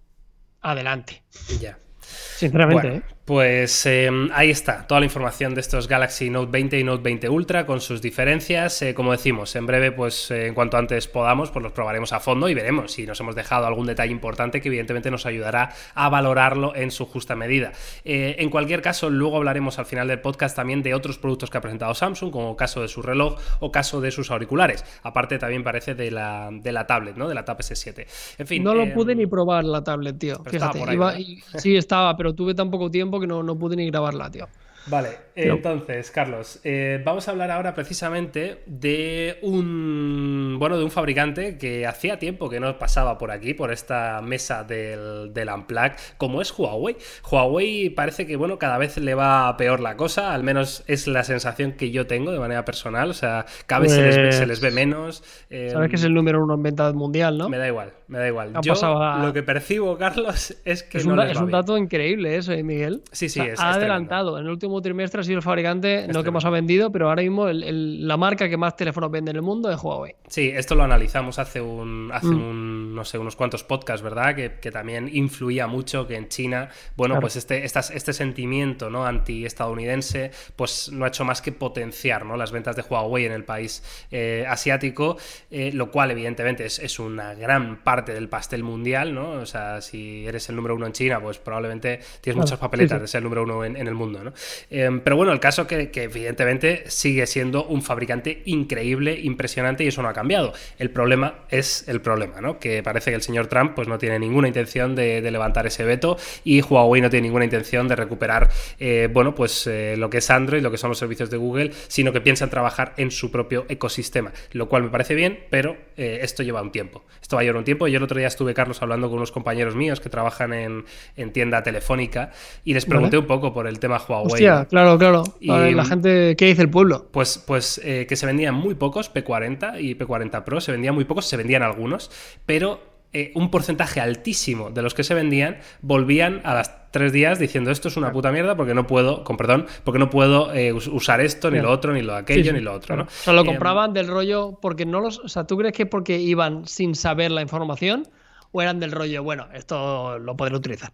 adelante. Ya. Sinceramente, Bueno, ¿eh? Pues eh, ahí está, toda la información de estos Galaxy Note 20 y Note 20 Ultra con sus diferencias. Eh, como decimos, en breve, pues eh, en cuanto antes podamos, pues los probaremos a fondo y veremos si nos hemos dejado algún detalle importante que evidentemente nos ayudará a valorarlo en su justa medida. Eh, en cualquier caso, luego hablaremos al final del podcast también de otros productos que ha presentado Samsung, como caso de su reloj o caso de sus auriculares. Aparte también parece de la, de la tablet, ¿no? De la Tab S7. En fin. No lo eh, pude ni probar la tablet, tío. pero estaba Fíjate, por ahí, iba- ¿verdad? y- sí estaba, pero tuve tan poco tiempo que no, no pude ni grabarla, tío. Vale, Pero- entonces, Carlos, eh, vamos a hablar ahora precisamente de un bueno, de un fabricante que hacía tiempo que no pasaba por aquí, por esta mesa del, del Unplug, como es Huawei. Huawei parece que bueno, cada vez le va peor la cosa, al menos es la sensación que yo tengo de manera personal. O sea, cada vez se, les ve, Pues- se les ve menos. eh, Sabes que es el número uno en venta mundial, ¿no? Me da igual, me da igual. Ha Yo a- lo que percibo, Carlos, es que Es no un, es bien. dato increíble eso, ¿eh, Miguel? Sí, sí, O sea, es- ha es adelantado. En el último trimestre ha sido el fabricante, no que más ha vendido, pero ahora mismo el- el- la marca que más teléfonos vende en el mundo es Huawei. Sí, esto lo analizamos hace un, hace Mm. un, no sé, unos cuantos podcasts, ¿verdad? Que, que también influía mucho que en China, bueno, Claro. pues este, este sentimiento, ¿no? Anti-estadounidense, pues no ha hecho más que potenciar, ¿no? Las ventas de Huawei en el país eh, asiático, eh, lo cual evidentemente es, es una gran parte del pastel mundial, ¿no? O sea, si eres el número uno en China, pues probablemente tienes Claro, muchas papeletas sí, sí. de ser el número uno en, en el mundo, ¿no? Eh, pero bueno, el caso que, que evidentemente sigue siendo un fabricante increíble, impresionante y eso no ha cambiado. El problema es el problema, ¿no? Que parece que el señor Trump pues no tiene ninguna intención de, de levantar ese veto y Huawei no tiene ninguna intención de recuperar, eh, bueno, pues eh, lo que es Android, lo que son los servicios de Google, sino que piensan trabajar en su propio ecosistema, lo cual me parece bien, pero eh, esto lleva un tiempo. Esto va a llevar un tiempo. Yo el otro día estuve, Carlos, hablando con unos compañeros míos que trabajan en, en tienda telefónica y les pregunté Vale. un poco por el tema Huawei. Hostia, claro, claro. Y- A ver, la gente, ¿qué dice el pueblo? Pues, pues eh, que se vendían muy pocos P40 y P40 Pro, se vendían muy pocos, se vendían algunos, pero eh, un porcentaje altísimo de los que se vendían volvían a las tres días diciendo esto es una puta mierda porque no puedo, con perdón, porque no puedo eh, us- usar esto, ni lo otro, ni lo aquello, Sí, sí, ni lo otro. ¿no? O sea, lo Eh, compraban del rollo porque no los. O sea, ¿tú crees que porque iban sin saber la información o eran del rollo, bueno, esto lo podré utilizar?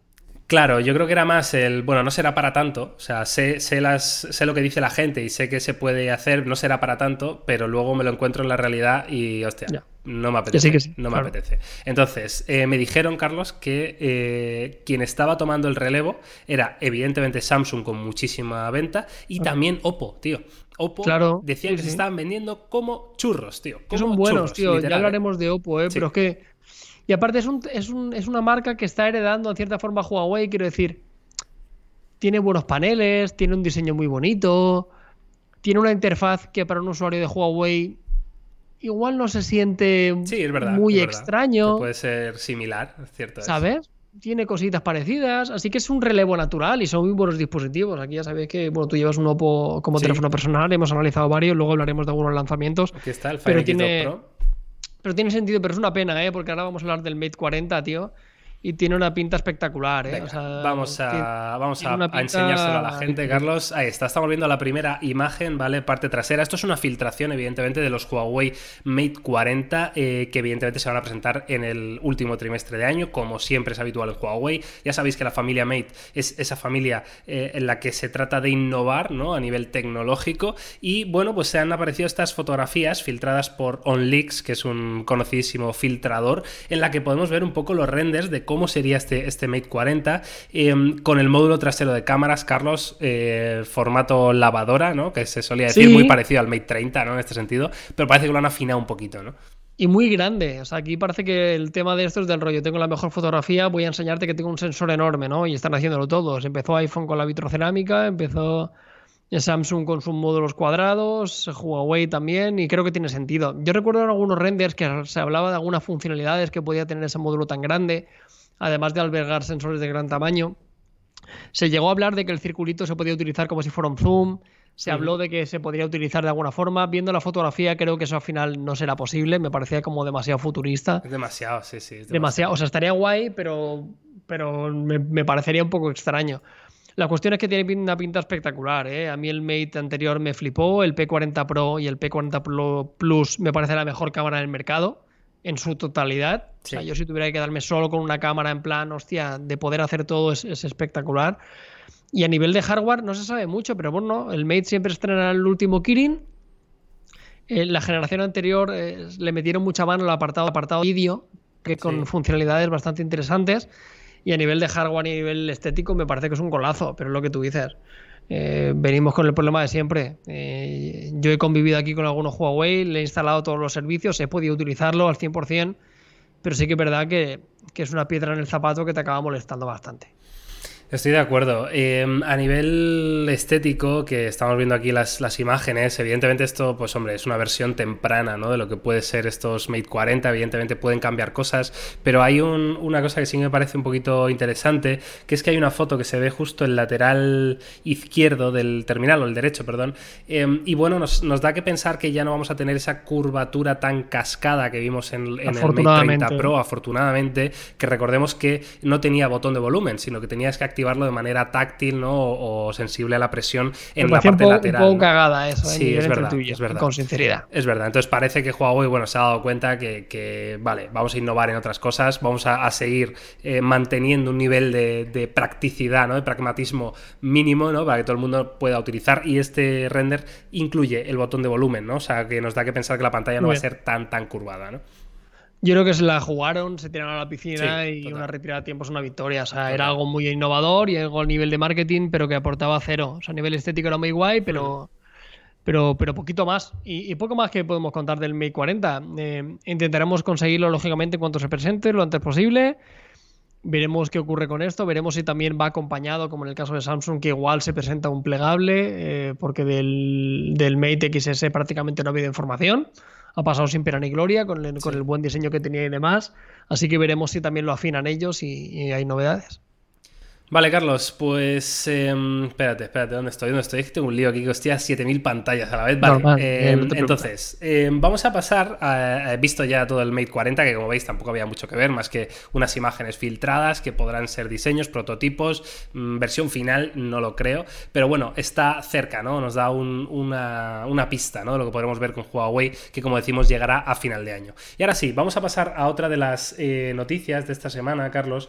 Claro, yo creo que era más el, bueno, no será para tanto, o sea, sé, sé, las, sé lo que dice la gente y sé que se puede hacer, no será para tanto, pero luego me lo encuentro en la realidad y, hostia, no me apetece. sí, que sí, no claro. me apetece. Entonces, eh, me dijeron, Carlos, que eh, quien estaba tomando el relevo era evidentemente Samsung con muchísima venta y también Oppo, tío. Oppo Claro, decían sí, que se estaban vendiendo como churros, tío. Que son buenos, churros, tío. literal, ya hablaremos de Oppo, ¿eh? Pero es que. Y aparte es, un, es, un- es una marca que está heredando en cierta forma Huawei, quiero decir. tiene buenos paneles, tiene un diseño muy bonito, tiene una interfaz que para un usuario de Huawei igual no se siente muy extraño. puede ser similar, cierto. ¿Sabes? Tiene cositas parecidas, así que es un relevo natural y son muy buenos dispositivos. Aquí ya sabéis que bueno, tú llevas un Oppo como teléfono personal, hemos analizado varios, luego hablaremos de algunos lanzamientos. Aquí está el Fire pero tiene, Pro. Pero tiene sentido, pero es una pena, ¿eh? porque ahora vamos a hablar del Mate 40, tío y tiene una pinta espectacular, ¿eh? vamos a, vamos a, enseñárselo a la gente, Carlos. Ahí está, estamos viendo la primera imagen, ¿vale? Parte trasera. Esto es una filtración, evidentemente, de los Huawei Mate 40, eh, que evidentemente se van a presentar en el último trimestre de año, como siempre es habitual en Huawei. Ya sabéis que la familia Mate es esa familia eh, en la que se trata de innovar, ¿no? A nivel tecnológico. Y bueno, pues se han aparecido estas fotografías filtradas por OnLeaks, que es un conocidísimo filtrador, en la que podemos ver un poco los renders de cómo sería este, este Mate 40 em, con el módulo trasero de cámaras, Carlos, eh, formato lavadora, ¿no? Que se solía decir muy parecido al Mate 30, ¿no? En este sentido, pero parece que lo han afinado un poquito, ¿no? Y muy grande. O sea, aquí parece que el tema de esto es del rollo. Tengo la mejor fotografía, voy a enseñarte que tengo un sensor enorme, ¿no? Y están haciéndolo todos. Empezó iPhone con la vitrocerámica, empezó Samsung con sus módulos cuadrados, Huawei también, y creo que tiene sentido. Yo recuerdo en algunos renders que se hablaba de algunas funcionalidades que podía tener ese módulo tan grande además de albergar sensores de gran tamaño. Se llegó a hablar de que el circulito se podía utilizar como si fuera un zoom. Se habló de que se podría utilizar de alguna forma. Viendo la fotografía, creo que eso al final no será posible. Me parecía como demasiado futurista. Es demasiado, sí, sí. demasiado. O sea, estaría guay, pero, pero me, parecería un poco extraño. La cuestión es que tiene una pinta espectacular. ¿eh? A mí el Mate anterior me flipó. El P40 Pro y el P40 Plus me parece la mejor cámara del mercado en su totalidad. O sea, yo si tuviera que quedarme solo con una cámara en plan, hostia, de poder hacer todo es, espectacular. Y a nivel de hardware no se sabe mucho, pero bueno, el Mate siempre estrena el último Kirin. Eh, la generación anterior eh, le metieron mucha mano al apartado, apartado vídeo, que con funcionalidades bastante interesantes. Y a nivel de hardware y a nivel estético me parece que es un golazo, pero es lo que tú dices. Eh, venimos con el problema de siempre. Eh, yo he convivido aquí con algunos Huawei, le he instalado todos los servicios, he podido utilizarlo al 100%, pero sí que es verdad que, que es una piedra en el zapato que te acaba molestando bastante. Estoy de acuerdo. Em, a nivel estético, que estamos viendo aquí las, las, imágenes, evidentemente esto, pues hombre, es una versión temprana, ¿no? De lo que puede ser estos Mate 40, evidentemente pueden cambiar cosas, pero hay una cosa que sí me parece un poquito interesante, que es que hay una foto que se ve justo el lateral izquierdo del terminal, o el derecho, perdón, em, y bueno, nos, da que pensar que ya no vamos a tener esa curvatura tan cascada que vimos en, en el Mate 30 Pro, afortunadamente, que recordemos que no tenía botón de volumen, sino que tenías que activar activarlo de manera táctil ¿no? o, sensible a la presión en la parte lateral. Un poco cagada eso, ¿eh? sí, es verdad, es verdad. Con sinceridad. Es verdad. Entonces parece que Huawei bueno, se ha dado cuenta que, vale, vamos a innovar en otras cosas, vamos a, seguir eh, manteniendo un nivel de, practicidad, ¿no? de pragmatismo mínimo ¿no? para que todo el mundo pueda utilizar. Y este render incluye el botón de volumen, ¿no? O sea, que nos da que pensar que la pantalla no va a ser tan, tan curvada, ¿no? Yo creo que se la jugaron, se tiraron a la piscina y una retirada de tiempo es una victoria. O sea, era algo muy innovador y algo a nivel de marketing, pero que aportaba cero. O sea, a nivel estético era muy guay, pero, pero, pero poquito más. Y, poco más que podemos contar del Mate 40. Eh, intentaremos conseguirlo, lógicamente, en cuanto se presente, lo antes posible. Veremos qué ocurre con esto, veremos si también va acompañado, como en el caso de Samsung, que igual se presenta un plegable, eh, porque del, del Mate XS prácticamente no ha habido información ha pasado sin pena ni gloria con el, con el buen diseño que tenía y demás. Así que veremos si también lo afinan ellos y hay novedades. Vale, Carlos, pues em, espérate, espérate, ¿dónde estoy? ¿Dónde estoy? Es que tengo un lío aquí que hostia 7000 pantallas a la vez. Vale, em, entonces, em, vamos a pasar a, He visto ya todo el Mate 40, que como veis tampoco había mucho que ver, más que unas imágenes filtradas que podrán ser diseños, prototipos, mm, versión final, no lo creo, pero bueno, está cerca, ¿no? Nos da una, una, pista, ¿no? De lo que podremos ver con Huawei, que como decimos llegará a final de año. Y ahora sí, vamos a pasar a otra de las eh, noticias de esta semana, Carlos.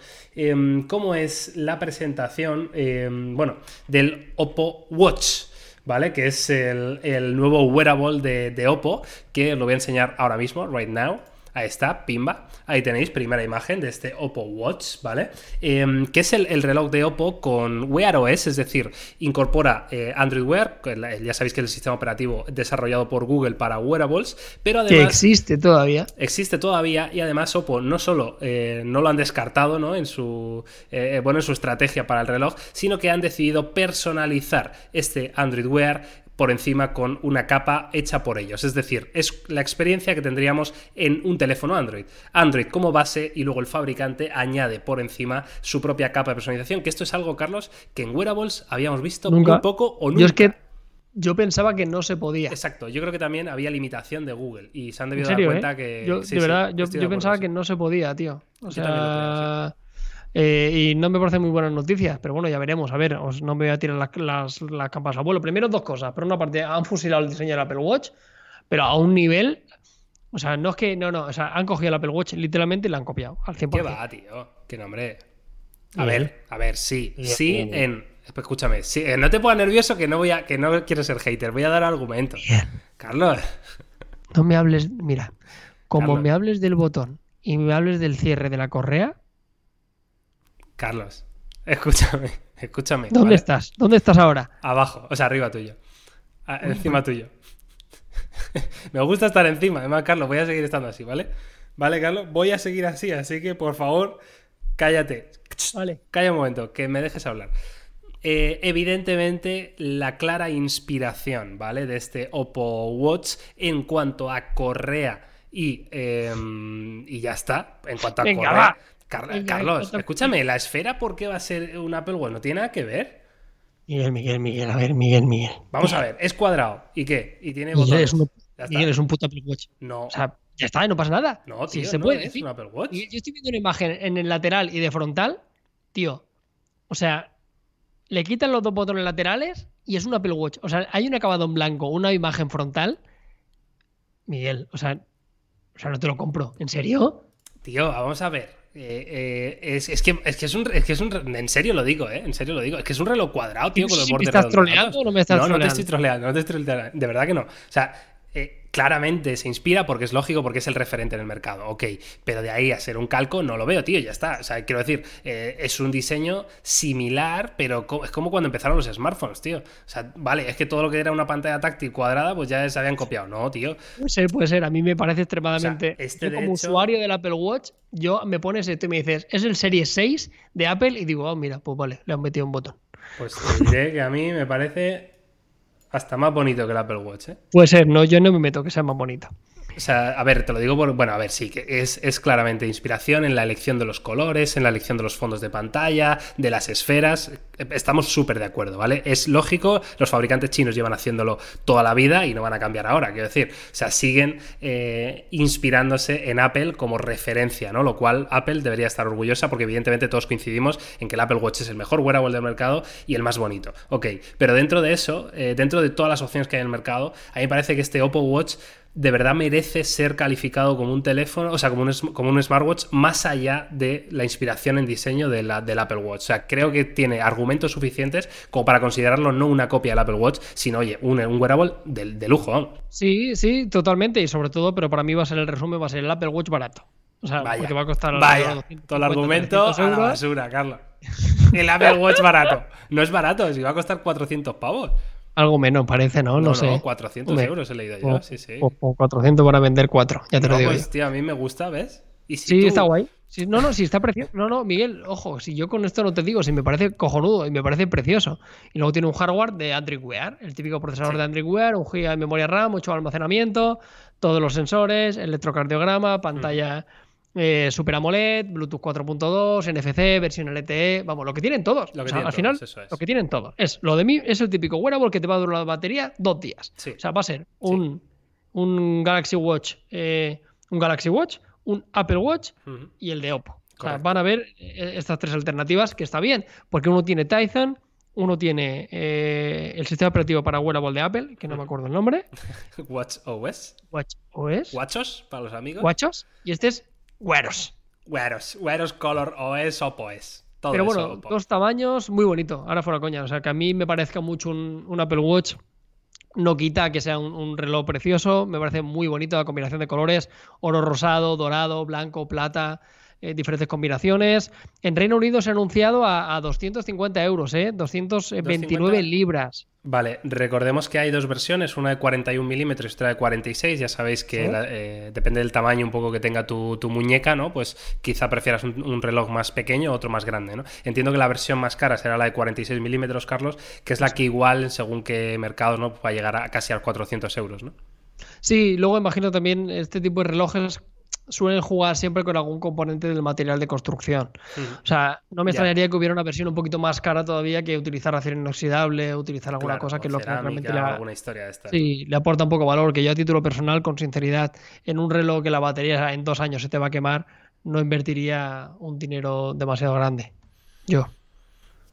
¿Cómo es la presentación presentación, em, bueno, del Oppo Watch. ¿Vale? Que es el, nuevo wearable de, Oppo, que lo voy a enseñar ahora mismo, right now. Ahí está, pimba. Ahí tenéis primera imagen de este Oppo Watch, ¿vale? Em, que es el, reloj de Oppo con Wear OS, es decir, incorpora eh, Android Wear, ya sabéis que es el sistema operativo desarrollado por Google para wearables, pero además... Que existe todavía. Existe todavía y además Oppo no solo eh, no lo han descartado ¿no? En, su, eh, bueno, en su estrategia para el reloj, sino que han decidido personalizar este Android Wear por encima con una capa hecha por ellos. Es decir, es la experiencia que tendríamos en un teléfono Android. Android como base y luego el fabricante añade por encima su propia capa de personalización, que esto es algo, Carlos, que en wearables habíamos visto muy poco o nunca. Yo es que yo pensaba que no se podía. Exacto, yo creo que también había limitación de Google y se han debido dar cuenta eh? que. Yo, de verdad, yo, pensaba que no se podía, tío. O sea. Eh, y no me parecen muy buenas noticias, pero bueno, ya veremos. A ver, os, no me voy a tirar las, las, las campas a vuelo. Primero, dos cosas. Por una parte, han fusilado el diseño del Apple Watch, pero a un nivel. O sea, no es que. No, no. O sea, han cogido el Apple Watch literalmente y la han copiado al 100%. ¿Qué va, tío? Qué nombre. A ver, a ver, sí. Sí, en. Escúchame, sí, eh, no te pongas nervioso que no voy a, que no quiero ser hater, voy a dar argumentos. Carlos. No me hables, mira, como me hables del botón y me hables del cierre de la correa, Carlos, escúchame, escúchame. ¿Dónde estás? ¿Dónde estás ahora? Abajo, o sea, arriba tuyo. encima tuyo. Me gusta estar encima. Además, Carlos, voy a seguir estando así, ¿vale? Vale, Carlos, voy a seguir así, así que por favor, cállate. Vale. Calla un momento, que me dejes hablar. Eh, evidentemente, la clara inspiración, ¿vale? De este Oppo Watch en cuanto a correa y, em, y ya está. En cuanto a correa. Carlos, escúchame, ¿la esfera por qué va a ser un Apple Watch? ¿No tiene nada que ver? Miguel, Miguel, Miguel, a ver, Miguel, Miguel. Vamos a ver, es cuadrado. ¿Y qué? ¿Y tiene botones? Es un, Miguel, es un puto Apple Watch. No. O sea, ya está, no pasa nada. No, tío, se puede. Es un Apple Watch. Yo estoy viendo una imagen en el lateral y de frontal, tío. O sea, le quitan los dos botones laterales y es un Apple Watch. O sea, hay un acabado en blanco, una imagen frontal. Miguel, o sea, o sea, no te lo compro. ¿En serio? Tío, vamos a ver. Eh, eh, es, que, es, que es, un, es que es un. En serio lo digo, ¿eh? En serio lo digo. Es que es un reloj cuadrado, tío, con los bordes ¿Me estás troleando o no me estás no, troleando? No, te estoy troleando, no te estoy troleando. De verdad que no. O sea, claramente se inspira porque es lógico, porque es el referente en el mercado, ok, pero de ahí a ser un calco no lo veo, tío, ya está. O sea, quiero decir, eh, es un diseño similar, pero es como cuando empezaron los smartphones, tío. O sea, vale, es que todo lo que era una pantalla táctil cuadrada, pues ya se habían copiado, no, tío. Puede ser, puede ser, a mí me parece extremadamente... este como usuario del Apple Watch, yo me pones esto y me dices, es el Series 6 de Apple y digo, oh, mira, pues vale, le han metido un botón. Pues te diré que a mí me parece hasta más bonito que el Apple Watch, ¿eh? Puede ser, no, yo no me meto que sea más bonito. O sea, a ver, te lo digo por. Bueno, a ver, sí, que es, es, claramente inspiración en la elección de los colores, en la elección de los fondos de pantalla, de las esferas. Estamos súper de acuerdo, ¿vale? Es lógico, los fabricantes chinos llevan haciéndolo toda la vida y no van a cambiar ahora, quiero decir. O sea, siguen eh, inspirándose en Apple como referencia, ¿no? Lo cual Apple debería estar orgullosa porque, evidentemente, todos coincidimos en que el Apple Watch es el mejor wearable del mercado y el más bonito. Ok, pero dentro de eso, eh, dentro de todas las opciones que hay en el mercado, a mí me parece que este Oppo Watch de verdad merece ser calificado como un teléfono, o sea, como un, como un smartwatch, más allá de la inspiración en diseño de la, del Apple Watch. O sea, creo que tiene argumentos suficientes como para considerarlo no una copia del Apple Watch, sino, oye, un, un wearable de, de lujo. Sí, sí, totalmente. Y sobre todo, pero para mí va a ser el resumen, va a ser el Apple Watch barato. O sea, vaya, porque va a costar vaya, todo el argumento a la basura, Carlos. El Apple Watch barato. No es barato, si va a costar 400 pavos. Algo menos, parece, ¿no? No, no sé. 400 euros he leído yo, sí, sí. O, 400 para vender 4, ya te lo digo. Pues, tío, a mí me gusta, ¿ves? ¿Y sí, está guay. no, no, sí está precioso. No, no, Miguel, ojo, si yo con esto no te digo, si me parece cojonudo y me parece precioso. Y luego tiene un hardware de Android Wear, el típico procesador de Android Wear, un GB de memoria RAM, mucho almacenamiento, todos los sensores, electrocardiograma, pantalla. Eh, Super AMOLED, Bluetooth 4.2, NFC, versión LTE, vamos, lo que tienen todos. al final, lo que tienen todos. Es lo de mí, es el típico wearable que te va a durar la batería dos días. O sea, va a ser un, un Galaxy Watch, eh, un Galaxy Watch, un Apple Watch y el de Oppo. O sea, van a ver eh, estas tres alternativas que está bien, porque uno tiene Tizen, uno tiene el sistema operativo para wearable de Apple, que no me acuerdo el nombre. Watch OS. Watch OS. Watchos, para los amigos. Watchos. Y este es Güeros. Güeros. Güeros Color OS o POS. Todo Pero bueno, dos tamaños, muy bonito. Ahora fuera coña. O sea, que a mí me parezca mucho un, Apple Watch no quita que sea un, reloj precioso, me parece muy bonito la combinación de colores, oro rosado, dorado, blanco, plata, eh, diferentes combinaciones. En Reino Unido se ha anunciado a, 250 euros, ¿eh? 229 libras. Vale, recordemos que hay dos versiones, una de 41 milímetros y otra de 46. Ya sabéis que eh, depende del tamaño un poco que tenga tu, muñeca, ¿no? Pues quizá prefieras un, reloj más pequeño o otro más grande, ¿no? Entiendo que la versión más cara será la de 46 milímetros, Carlos, que es la que igual, según qué mercado, ¿no? Va a llegar a casi a 400 euros, ¿no? Sí, luego imagino también este tipo de relojes suelen jugar siempre con algún componente del material de construcción. O sea, no me extrañaría que hubiera una versión un poquito más cara todavía que utilizar acero inoxidable, utilizar alguna cosa que lo que realmente le, alguna historia de sí, le aporta un poco valor. Que yo a título personal, con sinceridad, en un reloj que la batería en dos años se te va a quemar, no invertiría un dinero demasiado grande. Yo.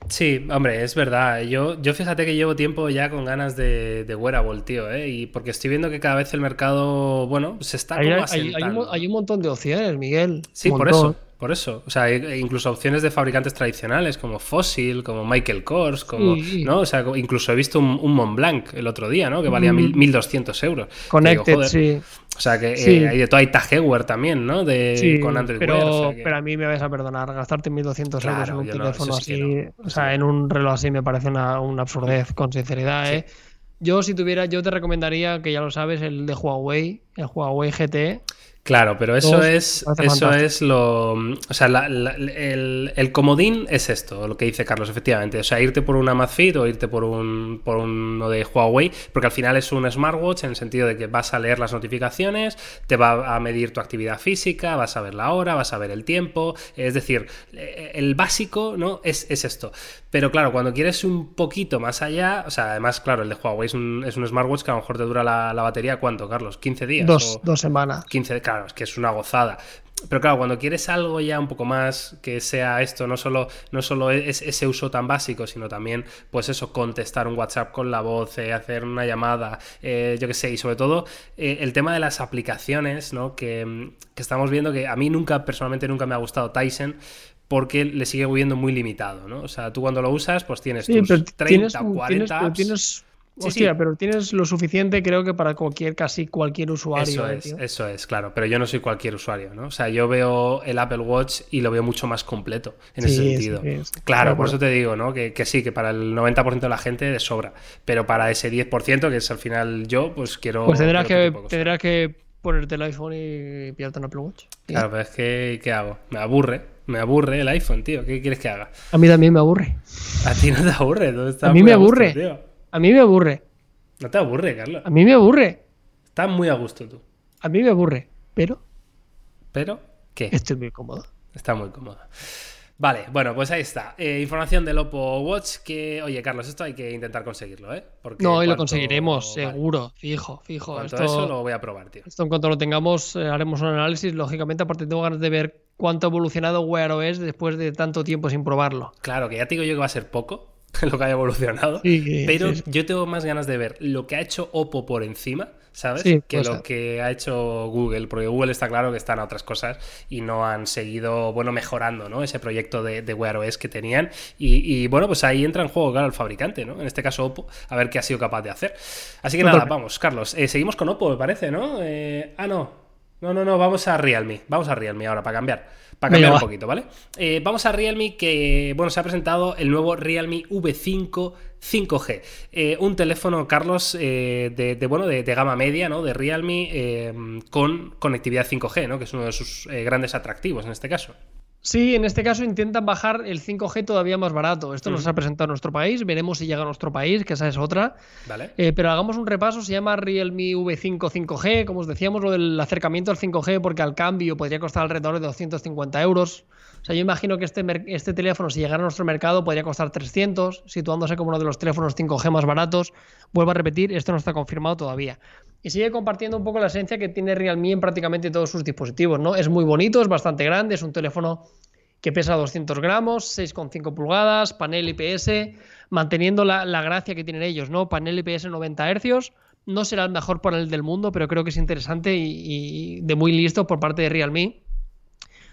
Sí, hombre, es verdad. Yo, yo fíjate que llevo tiempo ya con ganas de, de wearable, tío, ¿eh? Y porque estoy viendo que cada vez el mercado, bueno, se está como hay, hay, un, montón de opciones, Miguel. Sí, por eso. Por eso, o sea, incluso opciones de fabricantes tradicionales como Fossil, como Michael Kors, como, ¿no? O sea, incluso he visto un, un Mont Blanc el otro día, ¿no? Que valía 1200 euros. Connected, sí. O sea, que eh, hay de todo, hay Tag también, ¿no? De, con Android pero, pero a mí me vais a perdonar, gastarte 1200 euros en un teléfono así, o sea, en un reloj así me parece una, una absurdez, con sinceridad, ¿eh? Yo, si tuviera, yo te recomendaría, que ya lo sabes, el de Huawei, el Huawei GT. Claro, pero eso es, eso es lo. O sea, el, comodín es esto, lo que dice Carlos, efectivamente. O sea, irte por un Amazfit o irte por un por uno de Huawei, porque al final es un smartwatch en el sentido de que vas a leer las notificaciones, te va a medir tu actividad física, vas a ver la hora, vas a ver el tiempo. Es decir, el básico, ¿no? Es, es esto. Pero claro, cuando quieres un poquito más allá, o sea, además, claro, el de Huawei es un, es un smartwatch que a lo mejor te dura la, batería, ¿cuánto, Carlos? ¿15 días? Dos, dos semanas. 15, claro, es que es una gozada. Pero claro, cuando quieres algo ya un poco más que sea esto, no solo, no solo es ese uso tan básico, sino también, pues eso, contestar un WhatsApp con la voz, eh, hacer una llamada, eh, yo qué sé, y sobre todo eh, el tema de las aplicaciones, ¿no? Que, que, estamos viendo que a mí nunca, personalmente nunca me ha gustado Tyson, porque le sigue viendo muy limitado, ¿no? O sea, tú cuando lo usas, pues tienes tus 30 o 40 tienes, Hostia, pero tienes lo suficiente, creo que para cualquier, casi cualquier usuario. Eso es, eso es, claro. Pero yo no soy cualquier usuario, ¿no? O sea, yo veo el Apple Watch y lo veo mucho más completo en ese sentido. claro, por eso te digo, ¿no? Que, sí, que para el 90% de la gente de sobra. Pero para ese 10%, que es al final yo, pues quiero. Pues tendrás que, tendrás que ponerte el iPhone y pillarte un Apple Watch. Claro, pero es que, ¿qué hago? Me aburre. Me aburre el iPhone, tío. ¿Qué quieres que haga? A mí también me aburre. A ti no te aburre. a mí me aburre. A mí me aburre. No te aburre, Carlos. A mí me aburre. Estás muy a gusto tú. A mí me aburre. Pero. ¿Pero qué? Estoy muy cómodo. Está muy cómodo. Vale, bueno, pues ahí está. Eh, información del Oppo Watch que, oye, Carlos, esto hay que intentar conseguirlo, ¿eh? Porque no, y lo conseguiremos, seguro, fijo, fijo. Esto, eso lo voy a probar, tío. Esto en cuanto lo tengamos, eh, haremos un análisis. Lógicamente, aparte tengo ganas de ver cuánto ha evolucionado Wear OS después de tanto tiempo sin probarlo. Claro, que ya te digo yo que va a ser poco lo que haya evolucionado, pero yo tengo más ganas de ver lo que ha hecho Oppo por encima ¿sabes? que lo que ha hecho Google, porque Google está claro que están a otras cosas y no han seguido, bueno, mejorando, ¿no? Ese proyecto de, de Wear OS que tenían. Y, bueno, pues ahí entra en juego, claro, el fabricante, ¿no? En este caso Oppo, a ver qué ha sido capaz de hacer. Así que nada, vamos, Carlos, eh, seguimos con Oppo, me parece, ¿no? Eh, ah, no. No, no, no, vamos a Realme. Vamos a Realme ahora para cambiar. Para cambiar un poquito, ¿vale? Eh, vamos a Realme que, bueno, se ha presentado el nuevo Realme V5 5G. Eh, un teléfono, Carlos, eh, de, bueno, de, gama media, ¿no? De Realme con conectividad 5G, ¿no? Que es uno de sus grandes atractivos en este caso. Sí, en este caso intentan bajar el 5G todavía más barato. Esto nos ha presentado en nuestro país, veremos si llega a nuestro país, que esa es otra. Vale. Eh, pero hagamos un repaso, se llama Realme V5 5G, como os decíamos, lo del acercamiento al 5G, porque al cambio podría costar alrededor de 250 euros. O sea, yo imagino que este, este teléfono, si llegara a nuestro mercado, podría costar 300, situándose como uno de los teléfonos 5G más baratos. Vuelvo a repetir, esto no está confirmado todavía y sigue compartiendo un poco la esencia que tiene Realme en prácticamente todos sus dispositivos, ¿no? Es muy bonito, es bastante grande, es un teléfono que pesa 200 gramos, 6,5 pulgadas, panel IPS, manteniendo la, gracia que tienen ellos, ¿no? Panel IPS 90 Hz, no será el mejor panel del mundo, pero creo que es interesante y, de muy listo por parte de Realme.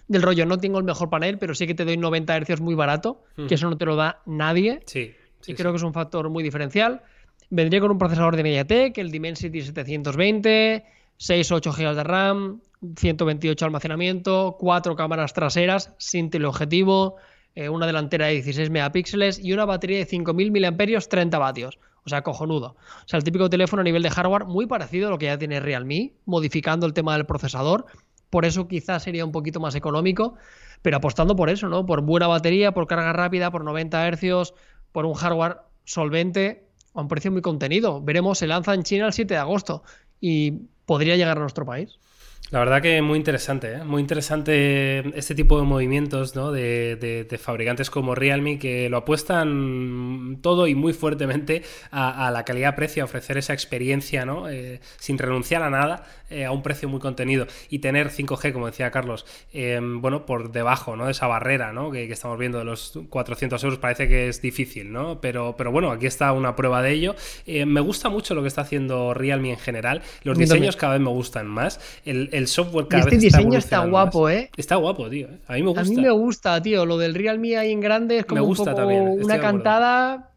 Del rollo, no tengo el mejor panel, pero sí que te doy 90 Hz muy barato, que eso no te lo da nadie. Sí. y creo que es un factor muy diferencial. Vendría con un procesador de MediaTek, el Dimensity 720, 6 8 GB de RAM, 128 almacenamiento, 4 cámaras traseras sin teleobjetivo, eh, una delantera de 16 megapíxeles y una batería de 5000 mAh 30 vatios. O sea, cojonudo. O sea, el típico teléfono a nivel de hardware muy parecido a lo que ya tiene Realme, modificando el tema del procesador. Por eso quizás sería un poquito más económico, pero apostando por eso, ¿no? Por buena batería, por carga rápida, por 90 Hz, por un hardware solvente a un precio muy contenido. Veremos, se lanza en China el 7 de agosto y podría llegar a nuestro país. La verdad que muy interesante, ¿eh? muy interesante este tipo de movimientos ¿no? de, fabricantes como Realme que lo apuestan todo y muy fuertemente a, la calidad-precio, a ofrecer esa experiencia ¿no? Eh, sin renunciar a nada, eh, a un precio muy contenido y tener 5G, como decía Carlos, bueno, por debajo ¿no? de esa barrera ¿no? que, estamos viendo de los 400 euros, parece que es difícil, ¿no? pero, pero bueno, aquí está una prueba de ello. me gusta mucho lo que está haciendo Realme en general, los diseños cada vez me gustan más. El, el software cada este diseño está, guapo, ¿eh? Está guapo, tío. A mí me gusta. A mí me gusta, tío. Lo del Realme ahí en grande es como un poco una cantada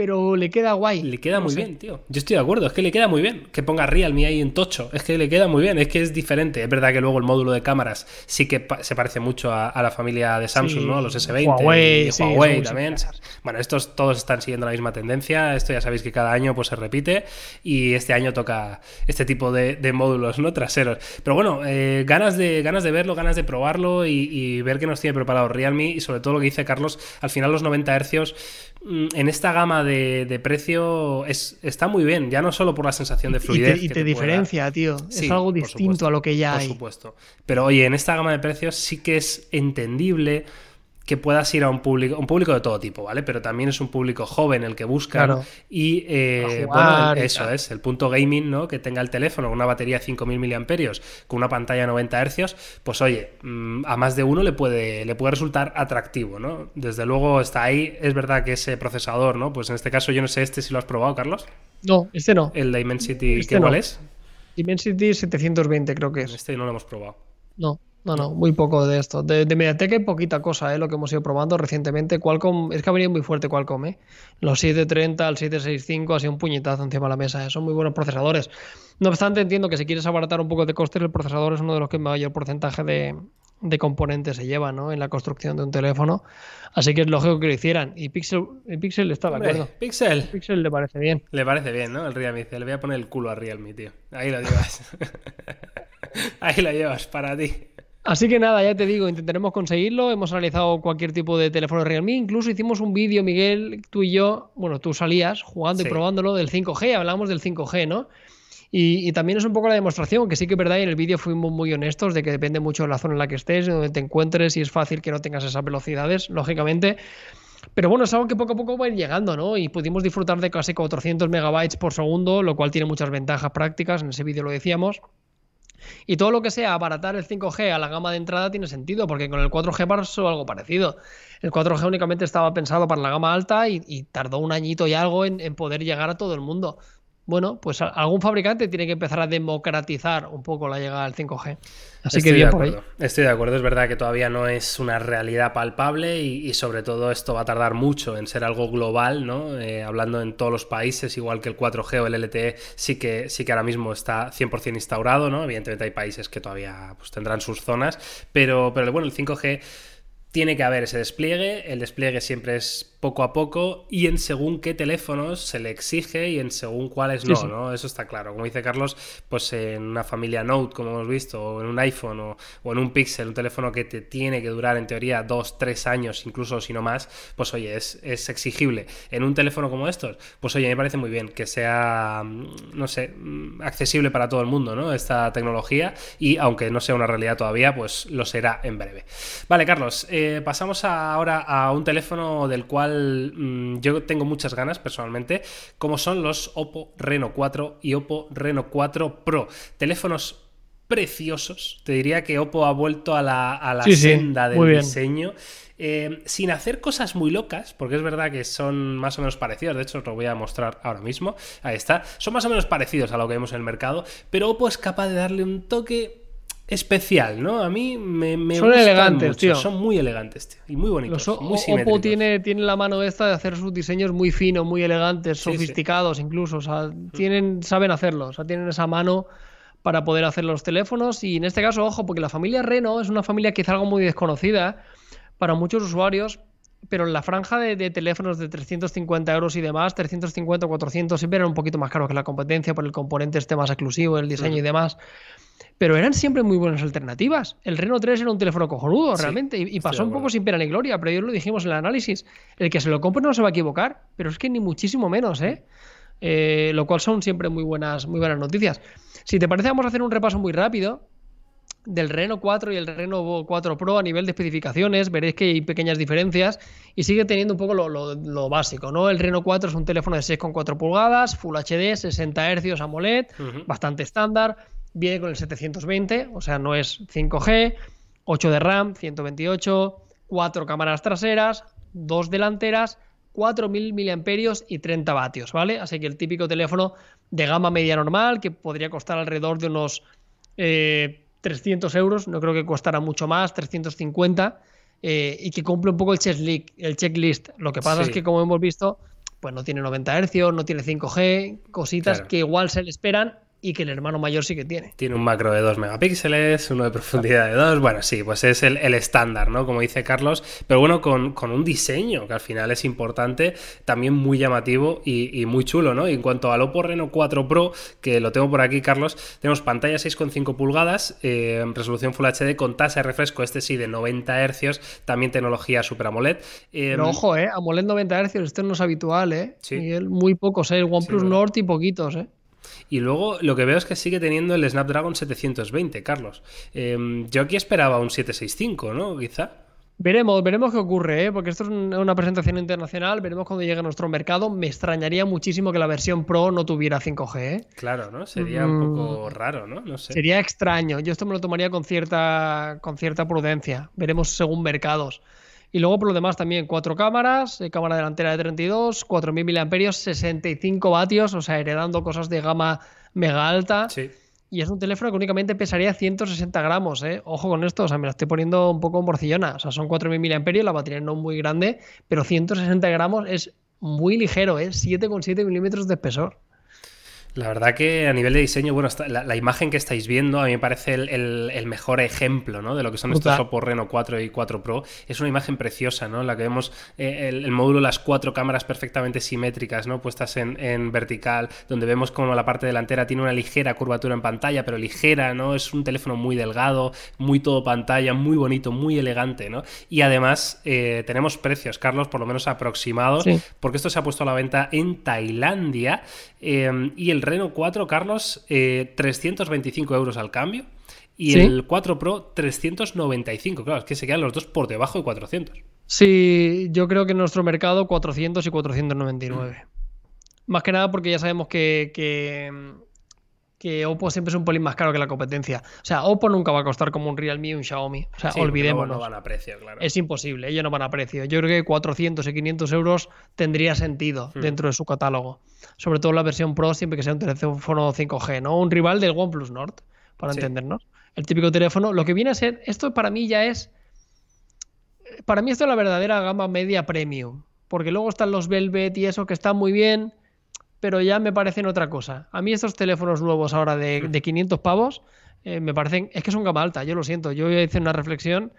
pero le queda guay. Le queda muy bien, tío. Yo estoy de acuerdo, es que le queda muy bien. Que ponga Realme ahí en tocho, es que le queda muy bien, es que es diferente. Es verdad que luego el módulo de cámaras sí que se parece mucho a, la familia de Samsung, ¿no? Los S20 Huawei, y Huawei también. Bueno, estos todos están siguiendo la misma tendencia. Esto ya sabéis que cada año pues se repite y este año toca este tipo de, módulos, ¿no? Traseros. Pero bueno, eh, ganas, de, ganas de verlo, ganas de probarlo y, ver qué nos tiene preparado Realme y sobre todo lo que dice Carlos, al final los 90 Hz mm, en esta gama de de, precio es, está muy bien, ya no solo por la sensación de fluidez. Y te, diferencia, tío. es algo distinto a lo que ya hay. Por supuesto. Pero oye, en esta gama de precios sí que es entendible que puedas ir a un público, un público de todo tipo, ¿vale? Pero también es un público joven el que busca. Y eh, bueno, eso es, el punto gaming, ¿no? Que tenga el teléfono con una batería de 5000 mAh, con una pantalla de 90 Hz, pues oye, mm, a más de uno le puede, le puede resultar atractivo, ¿no? Desde luego está ahí. Es verdad que ese procesador, ¿no? Pues en este caso, yo no sé este si lo has probado, Carlos. No, este no. El Dimensity, este ¿qué cuál es? Dimensity 720, creo que es. Este no lo hemos probado. No. No, no, muy poco de esto. De, de Mediatek hay poquita cosa, ¿eh? lo que hemos ido probando recientemente. Qualcomm, es que ha venido muy fuerte Qualcomm, ¿eh? Los 730, el 765, ha sido un puñetazo encima de la mesa, ¿eh? son muy buenos procesadores. No obstante, entiendo que si quieres abaratar un poco de costes, el procesador es uno de los que mayor porcentaje de, de componentes se lleva ¿no? en la construcción de un teléfono. Así que es lógico que lo hicieran. Y Pixel, Pixel está de acuerdo. Pixel. Pixel le parece bien. Le parece bien, ¿no? El Realme Le voy a poner el culo a Realme, tío. Ahí lo llevas. Ahí lo llevas para ti. Así que nada, ya te digo, intentaremos conseguirlo. Hemos analizado cualquier tipo de teléfono Realme. Incluso hicimos un vídeo, Miguel, tú y yo. Bueno, tú salías jugando y probándolo del 5G. Hablamos del 5G, ¿no? Y, también es un poco la demostración, que sí que es verdad, y en el vídeo fuimos muy honestos de que depende mucho de la zona en la que estés, de donde te encuentres, y es fácil que no tengas esas velocidades, lógicamente. Pero bueno, es algo que poco a poco va a ir llegando, ¿no? Y pudimos disfrutar de casi 400 megabytes por segundo, lo cual tiene muchas ventajas prácticas, en ese vídeo lo decíamos. Y todo lo que sea abaratar el 5G a la gama de entrada tiene sentido, porque con el 4G pasó algo parecido. El 4G únicamente estaba pensado para la gama alta y, tardó un añito y algo en, poder llegar a todo el mundo bueno, pues algún fabricante tiene que empezar a democratizar un poco la llegada al 5G. Así Estoy que bien por ahí. Estoy de acuerdo, es verdad que todavía no es una realidad palpable y, sobre todo esto va a tardar mucho en ser algo global, ¿no? Eh, hablando en todos los países, igual que el 4G o el LTE sí que, sí que ahora mismo está 100% instaurado, ¿no? Evidentemente hay países que todavía pues, tendrán sus zonas, pero, pero bueno, el 5G tiene que haber ese despliegue, el despliegue siempre es poco a poco y en según qué teléfonos se le exige y en según cuáles no, ¿no? Eso está claro. Como dice Carlos, pues en una familia Note, como hemos visto, o en un iPhone o, en un Pixel, un teléfono que te tiene que durar en teoría dos, tres años, incluso si no más, pues oye, es, es exigible. En un teléfono como estos, pues oye, me parece muy bien que sea, mm, no sé, mm, accesible para todo el mundo, ¿no? Esta tecnología y aunque no sea una realidad todavía, pues lo será en breve. Vale, Carlos, eh, pasamos ahora a un teléfono del cual Mm, yo tengo muchas ganas personalmente, como son los Oppo Reno 4 y Oppo Reno 4 Pro. Teléfonos preciosos. Te diría que Oppo ha vuelto a la, senda del diseño. Eh, sin hacer cosas muy locas, porque es verdad que son más o menos parecidos, de hecho os lo voy a mostrar ahora mismo, ahí está, son más o menos parecidos a lo que vemos en el mercado, pero Oppo es capaz de darle un toque especial, ¿no? A mí me, me Son elegantes, tío. Son muy elegantes, tío. Y muy bonitos. Los muy Oppo tiene, tiene la mano esta de hacer sus diseños muy finos, muy elegantes, sofisticados incluso. O sea, tienen, saben hacerlo. O sea, tienen esa mano para poder hacer los teléfonos. Y en este caso, ojo, porque la familia Reno es una familia quizá algo muy desconocida para muchos usuarios, pero en la franja de, teléfonos de 350 euros y demás, 350, 400, siempre eran un poquito más caros que la competencia por el componente este más exclusivo, el diseño y demás. Pero eran siempre muy buenas alternativas. El Reno 3 era un teléfono cojonudo, realmente, y, pasó un poco sin pena ni gloria, pero yo lo dijimos en el análisis. El que se lo compre no se va a equivocar, pero es que ni muchísimo menos, ¿eh? eh lo cual son siempre muy buenas, muy buenas noticias. Si te parece, vamos a hacer un repaso muy rápido del Reno 4 y el Reno 4 Pro a nivel de especificaciones, veréis que hay pequeñas diferencias y sigue teniendo un poco lo, básico, ¿no? El Reno 4 es un teléfono de 6,4 pulgadas, Full HD, 60 Hz AMOLED, bastante estándar, viene con el 720, o sea, no es 5G, 8 de RAM, 128, 4 cámaras traseras, 2 delanteras, 4.000 mAh y 30 vatios, ¿vale? Así que el típico teléfono de gama media normal que podría costar alrededor de unos... Eh, 300 euros, no creo que costará mucho más, 350, eh, y que cumple un poco el checklist. El checklist. Lo que pasa es que, como hemos visto, pues no tiene 90 Hz, no tiene 5G, cositas que igual se le esperan y que el hermano mayor sí que tiene. Tiene un macro de 2 megapíxeles, uno de profundidad de 2. Bueno, sí, pues es el, estándar, ¿no? Como dice Carlos. Pero bueno, con, un diseño que al final es importante, también muy llamativo y, muy chulo, ¿no? Y en cuanto al Oppo Reno 4 Pro, que lo tengo por aquí, Carlos, tenemos pantalla 6,5 pulgadas, eh, resolución Full HD con tasa de refresco, este sí, de 90 Hz, también tecnología Super AMOLED. Eh, Pero ojo, ¿eh? AMOLED 90 Hz, esto no es habitual, ¿eh? Sí. muy pocos, ¿eh? El OnePlus Nord y poquitos, ¿eh? Y luego lo que veo es que sigue teniendo el Snapdragon 720, Carlos. Em, yo aquí esperaba un 765, ¿no? Quizá. Veremos, veremos qué ocurre, ¿eh? porque esto es una presentación internacional, veremos cuando llegue a nuestro mercado. Me extrañaría muchísimo que la versión Pro no tuviera 5G. ¿eh? Claro, ¿no? Sería un poco mm. raro, ¿no? No sé. Sería extraño. Yo esto me lo tomaría con cierta, con cierta prudencia. Veremos según mercados. Y luego por lo demás también cuatro cámaras, eh, cámara delantera de 32, 4.000 mAh, 65 vatios, o sea, heredando cosas de gama mega alta. Sí. Y es un teléfono que únicamente pesaría 160 gramos, ¿eh? Ojo con esto, o sea, me la estoy poniendo un poco morcillona. O sea, son 4.000 mAh, la batería no muy grande, pero 160 gramos es muy ligero, ¿eh? 7,7 milímetros de espesor. La verdad que a nivel de diseño, bueno, la, imagen que estáis viendo a mí me parece el, mejor ejemplo ¿no? de lo que son estos Oppo Reno 4 y 4 Pro. Es una imagen preciosa, ¿no? En la que vemos eh, el, módulo, las cuatro cámaras perfectamente simétricas, ¿no? Puestas en, vertical, donde vemos como la parte delantera tiene una ligera curvatura en pantalla, pero ligera, ¿no? Es un teléfono muy delgado, muy todo pantalla, muy bonito, muy elegante, ¿no? Y además eh, tenemos precios, Carlos, por lo menos aproximados, porque esto se ha puesto a la venta en Tailandia eh, y el el Reno 4, Carlos, 325 eh, euros al cambio. Y el 4 Pro, 395. Claro, es que se quedan los dos por debajo de 400. Sí, yo creo que en nuestro mercado 400 y 499. Más que nada porque ya sabemos que, que, Oppo siempre es un pelín más caro que la competencia. O sea, Oppo nunca va a costar como un Realme y un Xiaomi. O sea, olvidémonos. No van a precio, claro. Es imposible, ellos no van a precio. Yo creo que 400 y 500 euros tendría sentido hmm. dentro de su catálogo sobre todo la versión Pro, siempre que sea un teléfono 5G, ¿no? Un rival del OnePlus Nord, para entendernos. El típico teléfono. Lo que viene a ser, esto para mí ya es. Para mí esto es la verdadera gama media premium. Porque luego están los Velvet y eso que están muy bien, pero ya me parecen otra cosa. A mí estos teléfonos nuevos ahora de, 500 mm. pavos eh, me parecen. Es que son gama alta, yo lo siento. Yo hice una reflexión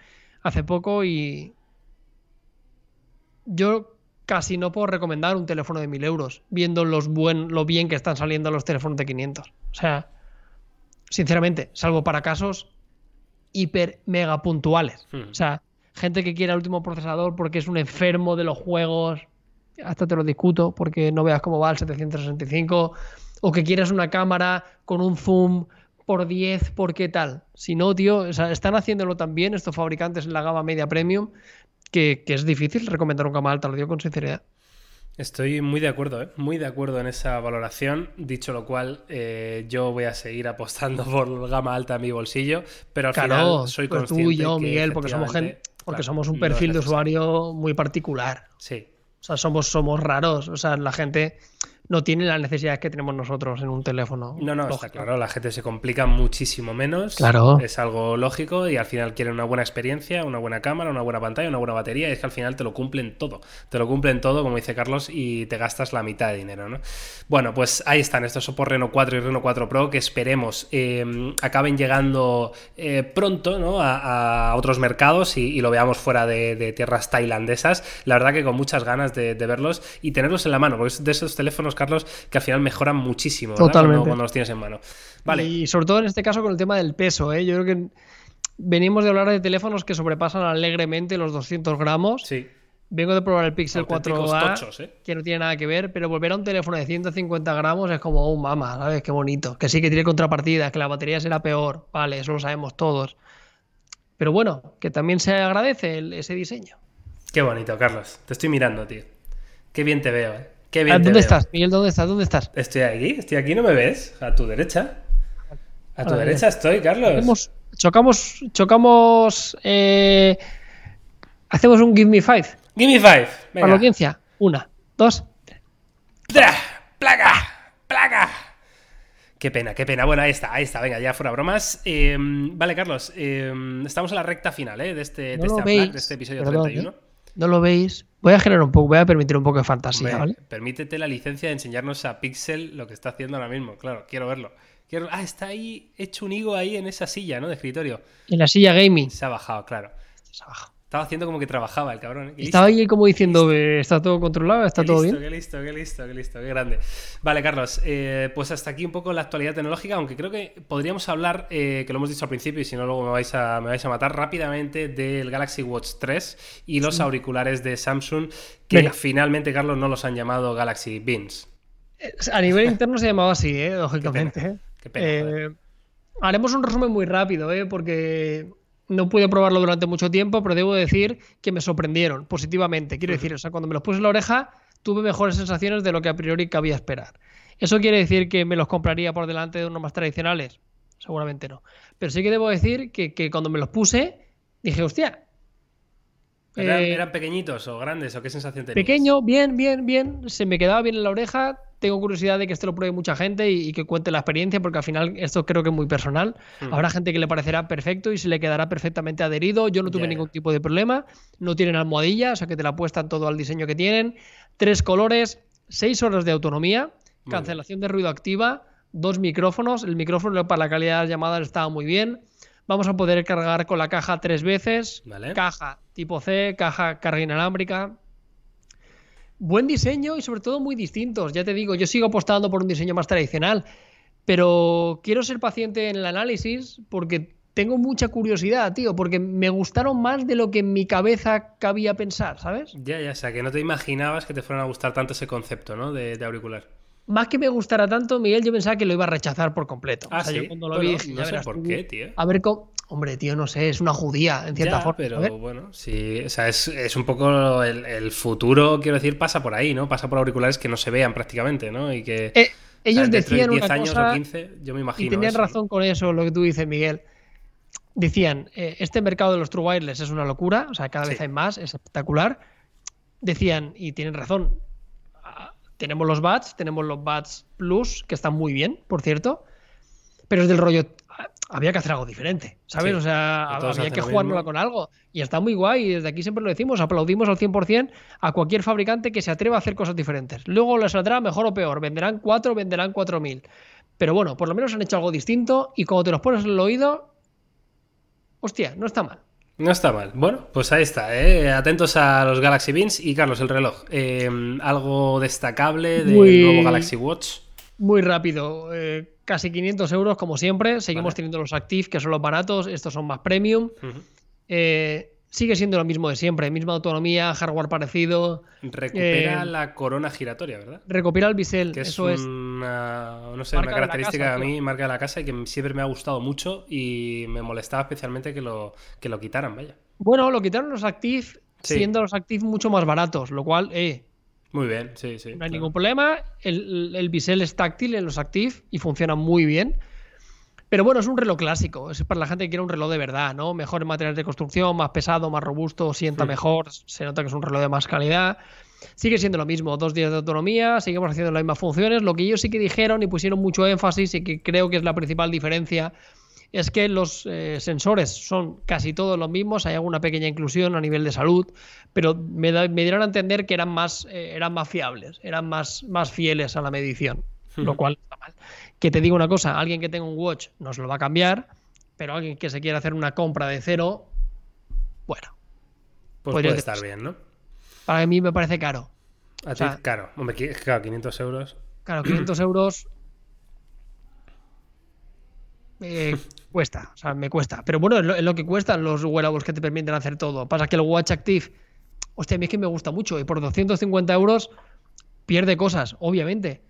hace poco y. Yo casi no puedo recomendar un teléfono de 1000 euros, viendo los buen, lo bien que están saliendo los teléfonos de 500. O sea, sinceramente, salvo para casos hiper mega puntuales. Hmm. O sea, gente que quiera el último procesador porque es un enfermo de los juegos, hasta te lo discuto porque no veas cómo va el 765, o que quieras una cámara con un zoom por 10, ¿por qué tal? Si no, tío, o sea, están haciéndolo también estos fabricantes en la gama media premium que, es difícil recomendar un gama alta, lo digo con sinceridad. Estoy muy de acuerdo, ¿eh? muy de acuerdo en esa valoración. Dicho lo cual, eh, yo voy a seguir apostando por gama alta en mi bolsillo, pero al final soy pues consciente. Tú y yo, Miguel, porque somos gente, porque somos un perfil de usuario muy particular. Sí. O sea, somos, somos raros. O sea, la gente. No tiene las necesidades que tenemos nosotros en un teléfono. No, no, está claro, la gente se complica muchísimo menos. Claro. Es algo lógico y al final quieren una buena experiencia, una buena cámara, una buena pantalla, una buena batería y es que al final te lo cumplen todo. Te lo cumplen todo, como dice Carlos, y te gastas la mitad de dinero, ¿no? Bueno, pues ahí están estos Oppo Reno 4 y Reno 4 Pro que esperemos eh, acaben llegando eh, pronto ¿no? a, otros mercados y, lo veamos fuera de, tierras tailandesas. La verdad que con muchas ganas de, verlos y tenerlos en la mano, porque es de esos teléfonos, Carlos, que al final mejoran muchísimo Totalmente. Cuando, los tienes en mano. Vale. Y sobre todo en este caso con el tema del peso, ¿eh? yo creo que venimos de hablar de teléfonos que sobrepasan alegremente los 200 gramos. Sí. Vengo de probar el Pixel 4a, ¿eh? que no tiene nada que ver, pero volver a un teléfono de 150 gramos es como un oh, mama, ¿sabes? Qué bonito. Que sí que tiene contrapartidas, que la batería será peor, vale, eso lo sabemos todos. Pero bueno, que también se agradece ese diseño. Qué bonito, Carlos. Te estoy mirando, tío. Qué bien te veo, ¿eh? Qué bien ¿Dónde estás, Miguel? ¿Dónde estás? ¿Dónde estás? Estoy aquí, estoy aquí, ¿no me ves? A tu derecha. A tu derecha estoy, Carlos. chocamos, chocamos. Eh, hacemos un Give Me Five. Give me five. Para la audiencia. Una, dos, tres. ¡Plaga! ¡Plaga! Qué pena, qué pena. Bueno, ahí está, ahí está. Venga, ya fuera bromas. Em, vale, Carlos, em, estamos en la recta final ¿eh? de, este, de, este, este episodio 31. No lo veis. Voy a generar un poco, voy a permitir un poco de fantasía, ¿vale? Permítete la licencia de enseñarnos a Pixel lo que está haciendo ahora mismo. Claro, quiero verlo. Quiero... Ah, está ahí hecho un higo ahí en esa silla, ¿no? De escritorio. En la silla gaming. Se ha bajado, claro. Se ha bajado. Estaba haciendo como que trabajaba el cabrón. ¿eh? Estaba ahí como diciendo, está todo controlado, está todo bien. Qué listo, qué listo, qué listo, qué grande. Vale, Carlos, eh, pues hasta aquí un poco la actualidad tecnológica, aunque creo que podríamos hablar, eh, que lo hemos dicho al principio y si no luego me vais a, me vais a matar rápidamente, del Galaxy Watch 3 y los auriculares de Samsung, que finalmente, Carlos, no los han llamado Galaxy Beans. A nivel interno se llamaba así, lógicamente. Qué pena, haremos un resumen muy rápido, porque no pude probarlo durante mucho tiempo, pero debo decir que me sorprendieron positivamente. Quiero decir, o sea, cuando me los puse en la oreja, tuve mejores sensaciones de lo que a priori cabía esperar. ¿Eso quiere decir que me los compraría por delante de unos más tradicionales? Seguramente no. Pero sí que debo decir que, que cuando me los puse, dije, hostia, eh, ¿Eran, pequeñitos o grandes o qué sensación tenías? Pequeño, bien, bien, bien. Se me quedaba bien en la oreja. Tengo curiosidad de que esto lo pruebe mucha gente y, que cuente la experiencia, porque al final esto creo que es muy personal. Hmm. Habrá gente que le parecerá perfecto y se le quedará perfectamente adherido. Yo no tuve ningún tipo de problema. No tienen almohadilla, o sea que te la apuestan todo al diseño que tienen. Tres colores, seis horas de autonomía, cancelación de ruido activa, dos micrófonos. El micrófono para la calidad de las llamadas estaba muy bien. Vamos a poder cargar con la caja tres veces. Caja tipo C, caja carga inalámbrica. Buen diseño y sobre todo muy distintos. Ya te digo, yo sigo apostando por un diseño más tradicional, pero quiero ser paciente en el análisis porque tengo mucha curiosidad, tío, porque me gustaron más de lo que en mi cabeza cabía pensar, ¿sabes? Ya, ya, o sea, que no te imaginabas que te fueran a gustar tanto ese concepto, ¿no? De, auricular. Más que me gustara tanto, Miguel, yo pensaba que lo iba a rechazar por completo. Ah, sí. cuando lo vi, no sé por qué, tío. A ver cómo. Hombre, tío, no sé, es una judía, en cierta forma. Pero bueno, sí, o sea, es, un poco el, futuro, quiero decir, pasa por ahí, ¿no? Pasa por auriculares que no se vean prácticamente, ¿no? Y que. Eh, ellos decían. 10 años cosa, o 15, yo me imagino. Y tenían razón con eso, lo que tú dices, Miguel. Decían, eh, este mercado de los True Wireless es una locura, o sea, cada vez hay más, es espectacular. Decían, y tienen razón, ah, tenemos los Bats, tenemos los Bats Plus, que están muy bien, por cierto, pero es del rollo, había que hacer algo diferente, ¿sabes? o sea, había que jugárnosla con algo. Y está muy guay, y desde aquí siempre lo decimos, aplaudimos al 100% a cualquier fabricante que se atreva a hacer cosas diferentes. Luego les saldrá mejor o peor, venderán 4, venderán 4000. Pero bueno, por lo menos han hecho algo distinto y cuando te los pones en el oído, hostia, no está mal. No está mal. Bueno, pues ahí está. ¿eh? Atentos a los Galaxy Beans y Carlos, el reloj. Eh, ¿Algo destacable del nuevo Galaxy Watch? Muy rápido. Eh, casi 500 euros como siempre. Seguimos teniendo los Active, que son los baratos. Estos son más premium. Eh, sigue siendo lo mismo de siempre. Misma autonomía, hardware parecido. Recupera eh, la corona giratoria, ¿verdad? Recupera el bisel. Que eso es una, no sé, una característica de, mí, marca de la casa y que siempre me ha gustado mucho y me molestaba especialmente que lo, que lo quitaran, vaya. Bueno, lo quitaron los Active, siendo los Active mucho más baratos, lo cual, eh, muy bien, sí, sí. No hay ningún problema. El, el, bisel es táctil en los Active y funciona muy bien. Pero bueno, es un reloj clásico. Es para la gente que quiere un reloj de verdad, ¿no? Mejor en materiales de construcción, más pesado, más robusto, sienta mejor. Se nota que es un reloj de más calidad. sigue siendo lo mismo, dos días de autonomía, seguimos haciendo las mismas funciones. Lo que ellos sí que dijeron y pusieron mucho énfasis y que creo que es la principal diferencia es que los eh, sensores son casi todos los mismos, hay alguna pequeña inclusión a nivel de salud, pero me, dieron a entender que eran más, eh, eran más fiables, eran más, más fieles a la medición, lo cual está mal. Que te digo una cosa, alguien que tenga un watch nos lo va a cambiar, pero alguien que se quiera hacer una compra de cero, bueno. Pues puede estar bien, ¿no? Para mí me parece caro. A ti, caro. Hombre, claro, 500 euros. Claro, 500 euros eh, cuesta, o sea, me cuesta. Pero bueno, es lo, que cuestan los wearables que te permiten hacer todo. Pasa que el Watch Active, hostia, a mí es que me gusta mucho y por 250 euros pierde cosas, obviamente.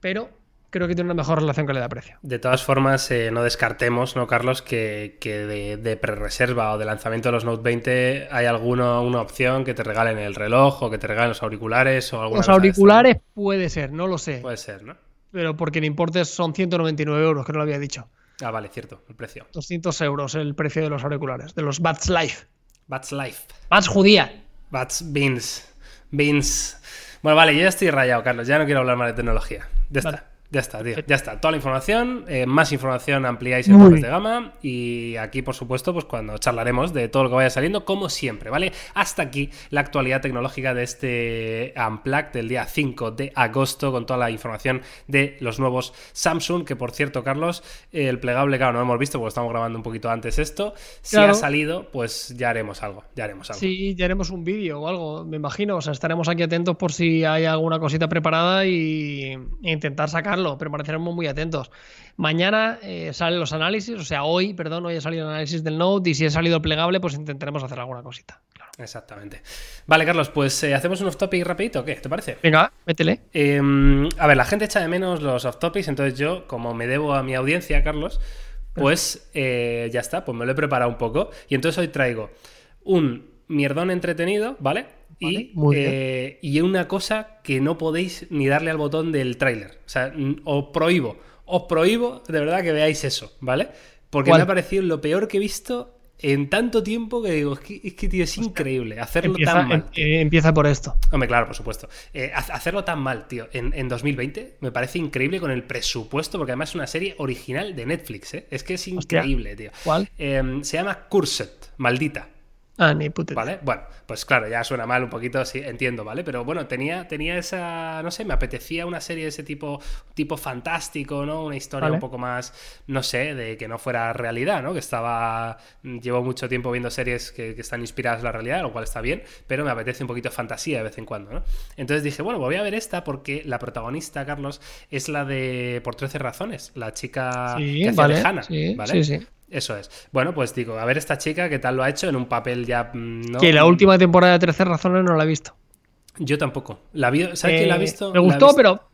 Pero creo que tiene una mejor relación calidad-precio. De todas formas, eh, no descartemos, ¿no, Carlos? Que, de, pre-reserva o de lanzamiento de los Note 20 hay alguna una opción que te regalen el reloj o que te regalen los auriculares o alguna Los auriculares puede ser, no lo sé. Puede ser, ¿no? Pero porque el importe son 199 euros, que no lo había dicho. Ah, vale, cierto, el precio. 200 euros el precio de los auriculares, de los Bats Life. Bats Life. Bats Judía. Bats Beans. Beans. Bueno, vale, yo ya estoy rayado, Carlos. Ya no quiero hablar más de tecnología. Ya está. Ya está, tío. Ya está. Toda la información. Eh, más información ampliáis en Topes de Gama. Y aquí, por supuesto, pues cuando charlaremos de todo lo que vaya saliendo, como siempre, ¿vale? Hasta aquí la actualidad tecnológica de este Unplugged del día 5 de agosto, con toda la información de los nuevos Samsung. Que por cierto, Carlos, el plegable, claro, no lo hemos visto porque estamos grabando un poquito antes esto. Si ha salido, pues ya haremos algo. Ya haremos algo. Sí, ya haremos un vídeo o algo, me imagino. O sea, estaremos aquí atentos por si hay alguna cosita preparada y e intentar sacar pero permaneceremos muy atentos. Mañana eh, salen los análisis, o sea, hoy, perdón, hoy ha salido el análisis del Note y si ha salido plegable, pues intentaremos hacer alguna cosita. Exactamente. Vale, Carlos, pues eh, hacemos un off-topic rapidito, ¿qué? ¿Te parece? Venga, métele. Em, a ver, la gente echa de menos los off-topics, entonces yo, como me debo a mi audiencia, Carlos, pues eh, ya está, pues me lo he preparado un poco. Y entonces hoy traigo un mierdón entretenido, ¿vale? Y, eh, y una cosa que no podéis ni darle al botón del tráiler. O sea, os prohíbo, os prohíbo de verdad que veáis eso, ¿vale? Porque me ha parecido lo peor que he visto en tanto tiempo que digo, es que, tío, es increíble hacerlo tan mal. Eh, empieza por esto. Hombre, claro, por supuesto. Eh, hacerlo tan mal, tío, en, 2020 me parece increíble con el presupuesto, porque además es una serie original de Netflix, ¿eh? Es que es increíble, tío. ¿Cuál? Em, se llama Cursed, maldita. Ah, ni puta. ¿Vale? Bueno, pues claro, ya suena mal un poquito, sí, entiendo, ¿vale? Pero bueno, tenía, tenía esa, no sé, me apetecía una serie de ese tipo, tipo fantástico, ¿no? Una historia un poco más, no sé, de que no fuera realidad, ¿no? Que estaba, llevo mucho tiempo viendo series que, están inspiradas en la realidad, lo cual está bien, pero me apetece un poquito fantasía de vez en cuando, ¿no? Entonces dije, bueno, voy a ver esta porque la protagonista, Carlos, es la de Por 13 razones, la chica que hace vale, ¿vale? Sí, sí. Eso es. Bueno, pues digo, a ver esta chica, ¿qué tal lo ha hecho en un papel ya... Mm, ¿no? Que la última temporada de 13 razones no la he visto. Yo tampoco. La vio, ¿Sabes quién la ha eh, visto? Me gustó, pero...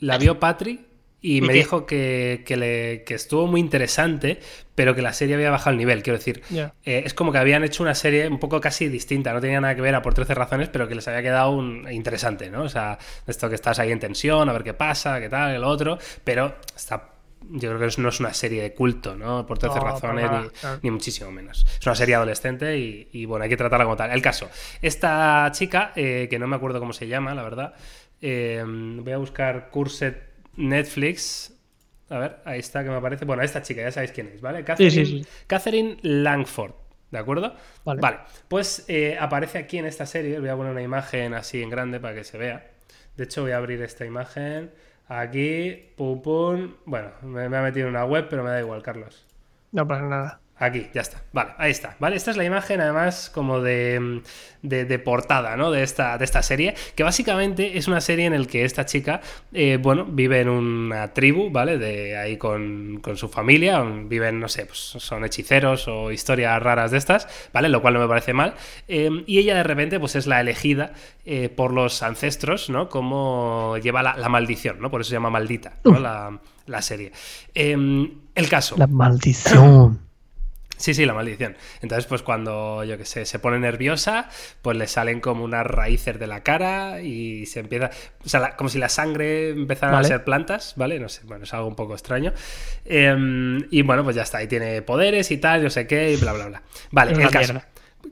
La vio Patri y, me dijo que, le, que, estuvo muy interesante, pero que la serie había bajado el nivel. Quiero decir, eh, es como que habían hecho una serie un poco casi distinta, no tenía nada que ver a por 13 razones, pero que les había quedado un, interesante, ¿no? O sea, esto que estás ahí en tensión, a ver qué pasa, qué tal, el otro, pero está yo creo que no es una serie de culto, ¿no? Por 13 razones, ni, muchísimo menos. Es una serie adolescente y, bueno, hay que tratarla como tal. El caso, esta chica, eh, que no me acuerdo cómo se llama, la verdad, eh, voy a buscar Curset Netflix. A ver, ahí está que me aparece. Bueno, esta chica, ya sabéis quién es, ¿vale? Catherine, Langford. ¿De acuerdo? Vale. Pues eh, aparece aquí en esta serie. Voy a poner una imagen así en grande para que se vea. De hecho, voy a abrir esta imagen. Aquí, pum, pum. Bueno, me, me ha metido en una web, pero me da igual, Carlos. No pasa nada. Aquí, ya está. Vale, ahí está. Vale, esta es la imagen además como de, de, portada, ¿no? De esta, de esta serie, que básicamente es una serie en la que esta chica, eh, bueno, vive en una tribu, ¿vale? De ahí con, su familia, viven, no sé, pues son hechiceros o historias raras de estas, ¿vale? Lo cual no me parece mal. Em, y ella de repente, pues es la elegida eh, por los ancestros, ¿no? Como lleva la, maldición, ¿no? Por eso se llama maldita, ¿no? La, la, serie. Em, el caso. La maldición. Sí, sí, la maldición. Entonces, pues cuando, yo qué sé, se pone nerviosa, pues le salen como unas raíces de la cara y se empieza, o sea, como si la sangre empezara a ser plantas, ¿vale? No sé, bueno, es algo un poco extraño. Em, y bueno, pues ya está, ahí tiene poderes y tal, yo sé qué, y bla, bla, bla. Vale, el caso.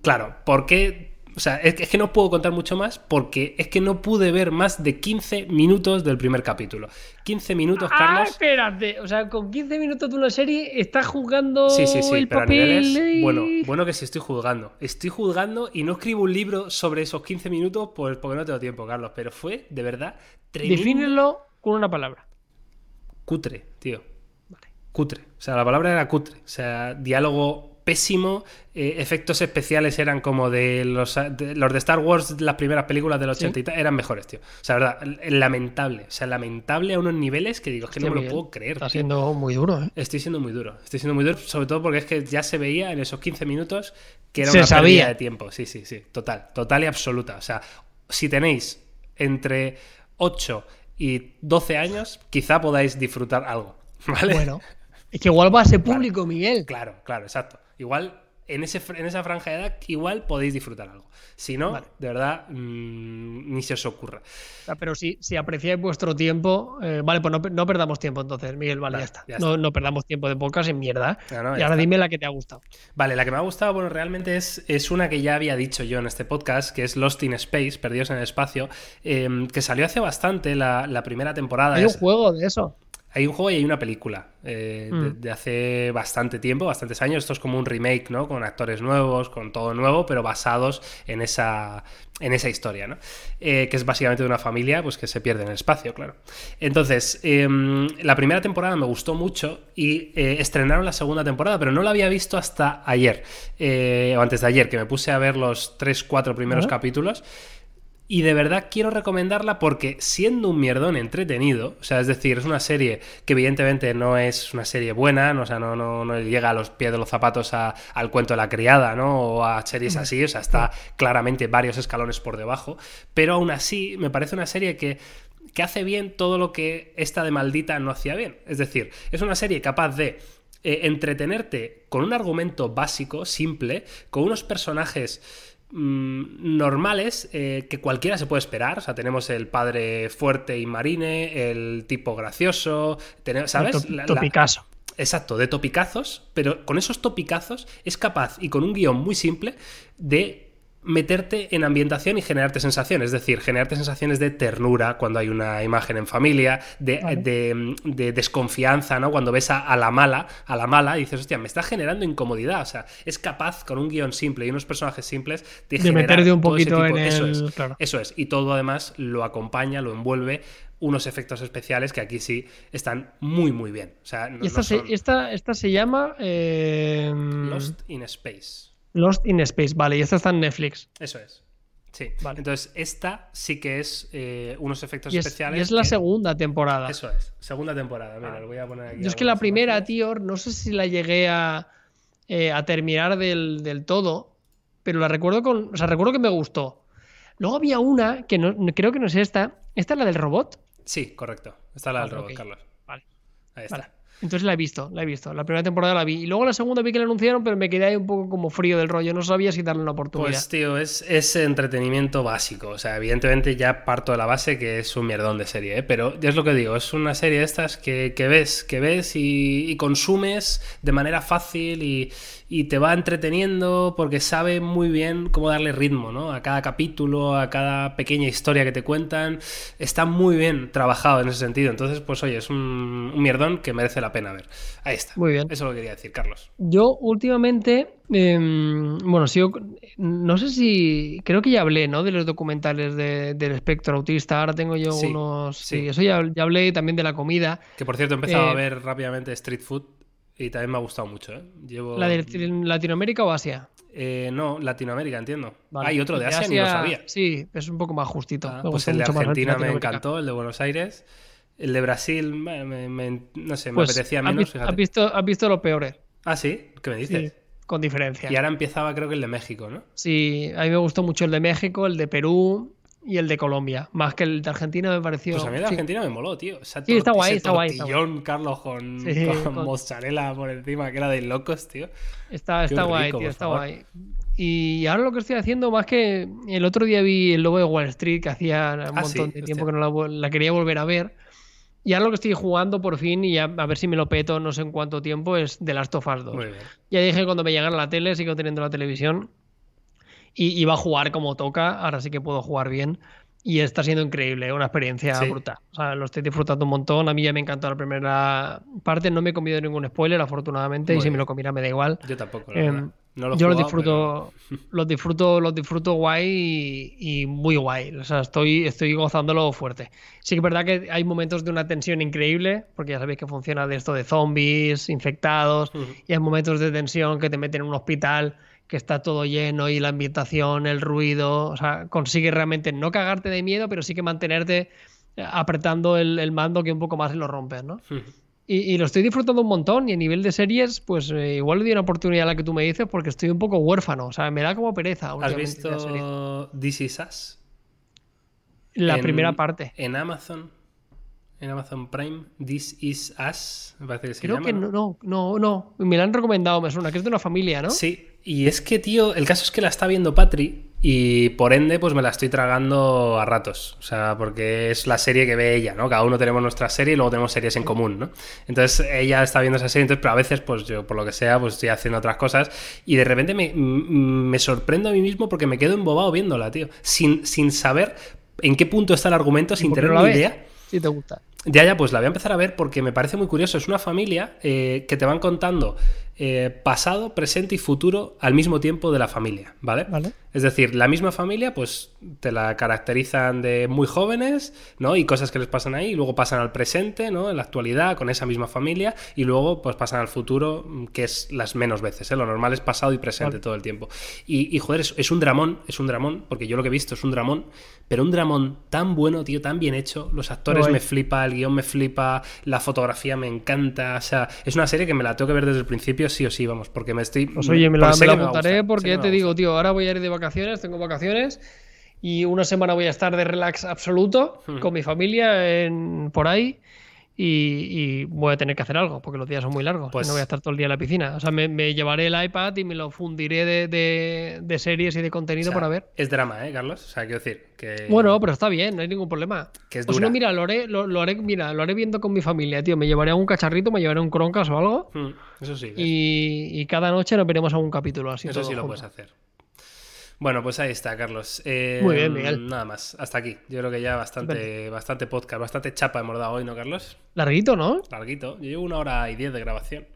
Claro, ¿por qué O sea, es que, es que no puedo contar mucho más porque es que no pude ver más de 15 minutos del primer capítulo. 15 minutos, Ah, Carlos. espérate. O sea, con 15 minutos de una serie estás jugando Sí, sí, sí, el pero a niveles. Bueno, bueno que sí estoy juzgando. Estoy juzgando y no escribo un libro sobre esos 15 minutos pues, porque no tengo tiempo, Carlos. Pero fue, de verdad, tremendo. Defínelo con una palabra. Cutre, tío. Cutre. O sea, la palabra era cutre. O sea, diálogo pésimo. eh, efectos especiales eran como de los, de los de Star Wars, las primeras películas del 80 y tal, eran mejores, tío. O sea, verdad, lamentable. O sea, lamentable a unos niveles que digo, es que no me lo puedo creer. Está tío. siendo muy duro, ¿eh? Estoy siendo muy duro. Estoy siendo muy duro, sobre todo porque es que ya se veía en esos 15 minutos que era Se una sabía. pérdida de tiempo. Sí, sí, sí. Total. Total y absoluta. O sea, si tenéis entre 8 y 12 años, quizá podáis disfrutar algo. ¿Vale? Bueno. Es que igual va a ser público, Miguel. Claro, claro, exacto. Igual, en, ese, en esa franja de edad, igual podéis disfrutar algo. Si no, Vale. de verdad, mm, ni se os ocurra. Sea, Pero si, si apreciáis vuestro tiempo, eh, vale, pues no, no perdamos tiempo entonces, Miguel, vale, Vale, ya está. ya No, no perdamos tiempo de podcast en mierda. No, y ahora está. dime la que te ha gustado. Vale, la que me ha gustado, bueno, realmente es, es una que ya había dicho yo en este podcast, que es Lost in Space, Perdidos en el Espacio, eh, que salió hace bastante la, la primera temporada. Hay un Es- juego de eso. Hay un juego y hay una película eh, de, Mm. de hace bastante tiempo, bastantes años. Esto es como un remake, ¿no? Con actores nuevos, con todo nuevo, pero basados en esa, en esa historia, ¿no? Eh, que es básicamente de una familia pues, que se pierde en el espacio, claro. Entonces, em, la primera temporada me gustó mucho y eh, estrenaron la segunda temporada, pero no la había visto hasta ayer, o antes de ayer, que me puse a ver los 3-4 primeros Ajá. capítulos. Y de verdad quiero recomendarla porque siendo un mierdón entretenido, o sea, es decir, es una serie que evidentemente no es una serie buena, no, o sea, no, no, no llega a los pies de los zapatos a- al cuento de la criada, ¿no? O a series así, o sea, está claramente varios escalones por debajo, pero aún así me parece una serie que que hace bien todo lo que esta de maldita no hacía bien. Es decir, es una serie capaz de eh, entretenerte con un argumento básico, simple, con unos personajes normales eh, que cualquiera se puede esperar. O sea, tenemos el padre fuerte y marine, el tipo gracioso, tenemos, ¿sabes? La- la- Topicazo. Exacto, de topicazos, pero con esos topicazos es capaz y con un guion muy simple de meterte en ambientación y generarte sensaciones, es decir, generarte sensaciones de ternura cuando hay una imagen en familia, de, Vale. de- de desconfianza, ¿no? Cuando ves a, a la mala, a la mala, y dices, hostia, me está generando incomodidad. O sea, es capaz con un guion simple y unos personajes simples de, De meterte un poquito en eso el- es. claro. Eso es. Y todo además lo acompaña, lo envuelve unos efectos especiales que aquí sí están muy, muy bien. O sea, no, Y esta, no se, son esta, esta se llama eh, Lost in Space. Lost in Space, vale, y esta está en Netflix. Eso es. Sí. Vale. Entonces, esta sí que es eh, unos efectos Y es, especiales. y es la que- segunda temporada. Eso es. Segunda temporada. Mira, lo voy a poner aquí. Yo es que la primera, tío, no sé si la llegué a, eh, a terminar del, del todo, pero la recuerdo con. O sea, recuerdo que me gustó. Luego había una que no, creo que no es esta. ¿Esta es la del robot? Sí, correcto. Está la del robot. Carlos. Vale. Ahí está. Vale. Entonces la he visto, la he visto. La primera temporada la vi. Y luego la segunda vi que la anunciaron, pero me quedé ahí un poco como frío del rollo. No sabía si darle una oportunidad. Pues tío, es, es entretenimiento básico. O sea, evidentemente ya parto de la base que es un mierdón de serie, ¿eh? pero ya es lo que digo, es una serie de estas que, que ves, que ves y, consumes de manera fácil y, y te va entreteniendo porque sabe muy bien cómo darle ritmo, ¿no? A cada capítulo, a cada pequeña historia que te cuentan. Está muy bien trabajado en ese sentido. Entonces, pues oye, es un, un mierdón que merece la pena ver. Ahí está. Muy bien. Eso es lo que quería decir, Carlos. Yo últimamente, em, bueno, sigo, no sé si, creo que ya hablé, ¿no? De los documentales de- del espectro autista. Ahora tengo yo Sí, unos, sí. sí, eso ya, ya hablé también de la comida. Que por cierto he empezado Eh, a ver rápidamente Street Food y también me ha gustado mucho. ¿eh? Llevo... ¿La de Latinoamérica o Asia? Eh, no, Latinoamérica, entiendo. Vale. Hay otro de El Asia, ni lo sabía. Sí, es un poco más justito. Ah, pues el de Argentina me encantó, el de Buenos Aires. El de Brasil, me, no sé, me Pues, apetecía ¿has menos, visto, fíjate. has visto, has visto lo peores? Ah, sí, ¿qué me dices? Sí, con diferencia. Y ahora empezaba creo que el de México, ¿no? Sí, a mí me gustó mucho el de México, el de Perú y el de Colombia. Más que el de Argentina me pareció. Pues a mí el de sí. Argentina me moló, tío. Esa Sí, está guay, está guay, Carlos, con, Sí, con con- mozzarella por encima, que era de locos, tío. Está, está guay, tío, está favor. guay. Y ahora lo que estoy haciendo, más que el otro día vi el lobo de Wall Street, que hacía un Ah, montón sí, de tiempo hostia. que no la quería volver a ver. Y ahora lo que estoy jugando por fin, y ya a ver si me lo peto no sé en cuánto tiempo, es The Last of Us 2. Muy bien. Ya dije cuando me llegara la tele, sigo teniendo la televisión. y iba a jugar como toca, ahora sí que puedo jugar bien. Y está siendo increíble, una experiencia brutal. O sea, lo estoy disfrutando un montón. A mí ya me encantó la primera parte. No me he comido ningún spoiler, afortunadamente. y si me lo comiera me da igual. Yo tampoco. Em, yo los disfruto, los disfruto, los disfruto guay y, muy guay. O sea, estoy, estoy gozándolo fuerte. Sí que es verdad que hay momentos de una tensión increíble, porque ya sabéis que funciona de esto de zombies, infectados, y hay momentos de tensión que te meten en un hospital que está todo lleno y la ambientación, el ruido, o sea, consigue realmente no cagarte de miedo, pero sí que mantenerte apretando el, mando que un poco más lo rompes, ¿no? Y, lo estoy disfrutando un montón y a nivel de series, pues eh, igual le di una oportunidad a la que tú me dices porque estoy un poco huérfano, o sea, me da como pereza. ¿Has visto This Is Us? La primera parte. En Amazon en Amazon Prime, This Is Us, me parece que se Creo que no, no, no, me la han recomendado, me suena, que es de una familia, ¿no? Sí, y es que, tío, el caso es que la está viendo Patri y por ende, pues me la estoy tragando a ratos, o sea, porque es la serie que ve ella, ¿no? Cada uno tenemos nuestra serie y luego tenemos series en común, ¿no? Entonces ella está viendo esa serie, entonces, pero a veces, pues yo, por lo que sea, pues estoy haciendo otras cosas y de repente me, me sorprendo a mí mismo porque me quedo embobado viéndola, tío, sin, sin saber en qué punto está el argumento, sin tener ni idea. Si te gusta. Ya, ya, pues la voy a empezar a ver porque me parece muy curioso. Es una familia eh, que te van contando eh, pasado, presente y futuro al mismo tiempo de la familia, ¿vale? Vale. Es decir, la misma familia, pues te la caracterizan de muy jóvenes, ¿no? Y cosas que les pasan ahí, y luego pasan al presente, ¿no? En la actualidad, con esa misma familia, y luego pues pasan al futuro, que es las menos veces, ¿eh? Lo normal es pasado y presente todo el tiempo. Y, y joder, es, un dramón, es un dramón, porque yo lo que he visto es un dramón, pero un dramón tan bueno, tío, tan bien hecho, los actores me flipa, el guion me flipa, la fotografía me encanta, o sea, es una serie que me la tengo que ver desde el principio sí o sí, vamos, porque me estoy... Pues oye, me la, me porque ya te digo, tío, ahora voy a ir de vacaciones, tengo vacaciones y una semana voy a estar de relax absoluto hmm. con mi familia en, por ahí. Y, voy a tener que hacer algo porque los días son muy largos. Pues, no voy a estar todo el día en la piscina. O sea, me, llevaré el iPad y me lo fundiré de, series y de contenido para ver. Es drama, ¿eh, Carlos? O sea, quiero decir que. Bueno, pero está bien, no hay ningún problema. Que es pues no, mira, lo haré, lo, haré, mira, lo haré viendo con mi familia, tío. Me llevaré a un cacharrito, me llevaré un croncas o algo. Hmm, eso sí. Y, cada noche nos veremos a un capítulo así. Eso sí lo puedes hacer. Bueno, pues ahí está, Carlos. Muy bien, Miguel. Nada más, hasta aquí. Yo creo que ya bastante, bastante podcast, bastante chapa hemos dado hoy, ¿no, Carlos? Larguito, ¿no? Larguito. Yo llevo una hora y diez de grabación.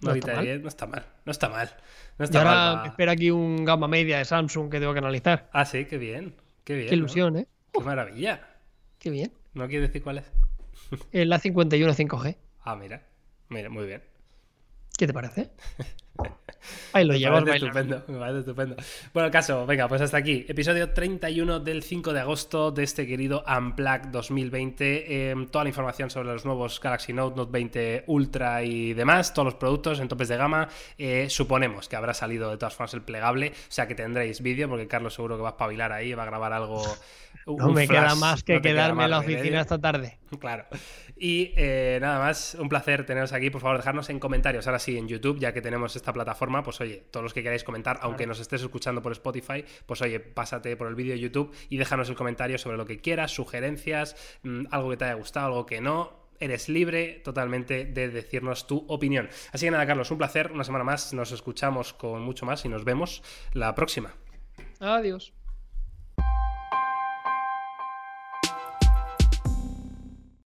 no, está mal. no está mal. No está mal. No está y ahora espera aquí un gama media de Samsung que tengo que analizar. Ah, sí, qué bien. Qué bien. Qué ilusión, ¿eh? Qué maravilla. Qué bien. ¿No quieres decir cuál es? El A51 5G. Ah, mira. Mira, muy bien. ¿Qué te parece? Ahí lo llevas estupendo, me parece estupendo. Bueno, el caso, venga, pues hasta aquí. Episodio 31 del 5 de agosto de este querido Unplugged 2020. Em, toda la información sobre los nuevos Galaxy Note, Note 20 Ultra y demás, todos los productos en topes de gama. Eh, suponemos que habrá salido de todas formas el plegable, o sea que tendréis vídeo, porque Carlos seguro que va a espabilar ahí, va a grabar algo. No me queda más que quedarme en la oficina esta tarde. Claro. Y eh, nada más, un placer teneros aquí. Por favor, dejarnos en comentarios, ahora sí, en YouTube, ya que tenemos esta plataforma, pues oye, todos los que queráis comentar, aunque nos estés escuchando por Spotify, pues oye, pásate por el vídeo de YouTube y déjanos el comentario sobre lo que quieras, sugerencias, mm, algo que te haya gustado, algo que no. Eres libre totalmente de decirnos tu opinión. Así que nada, Carlos, un placer. Una semana más. Nos escuchamos con mucho más y nos vemos la próxima. Adiós.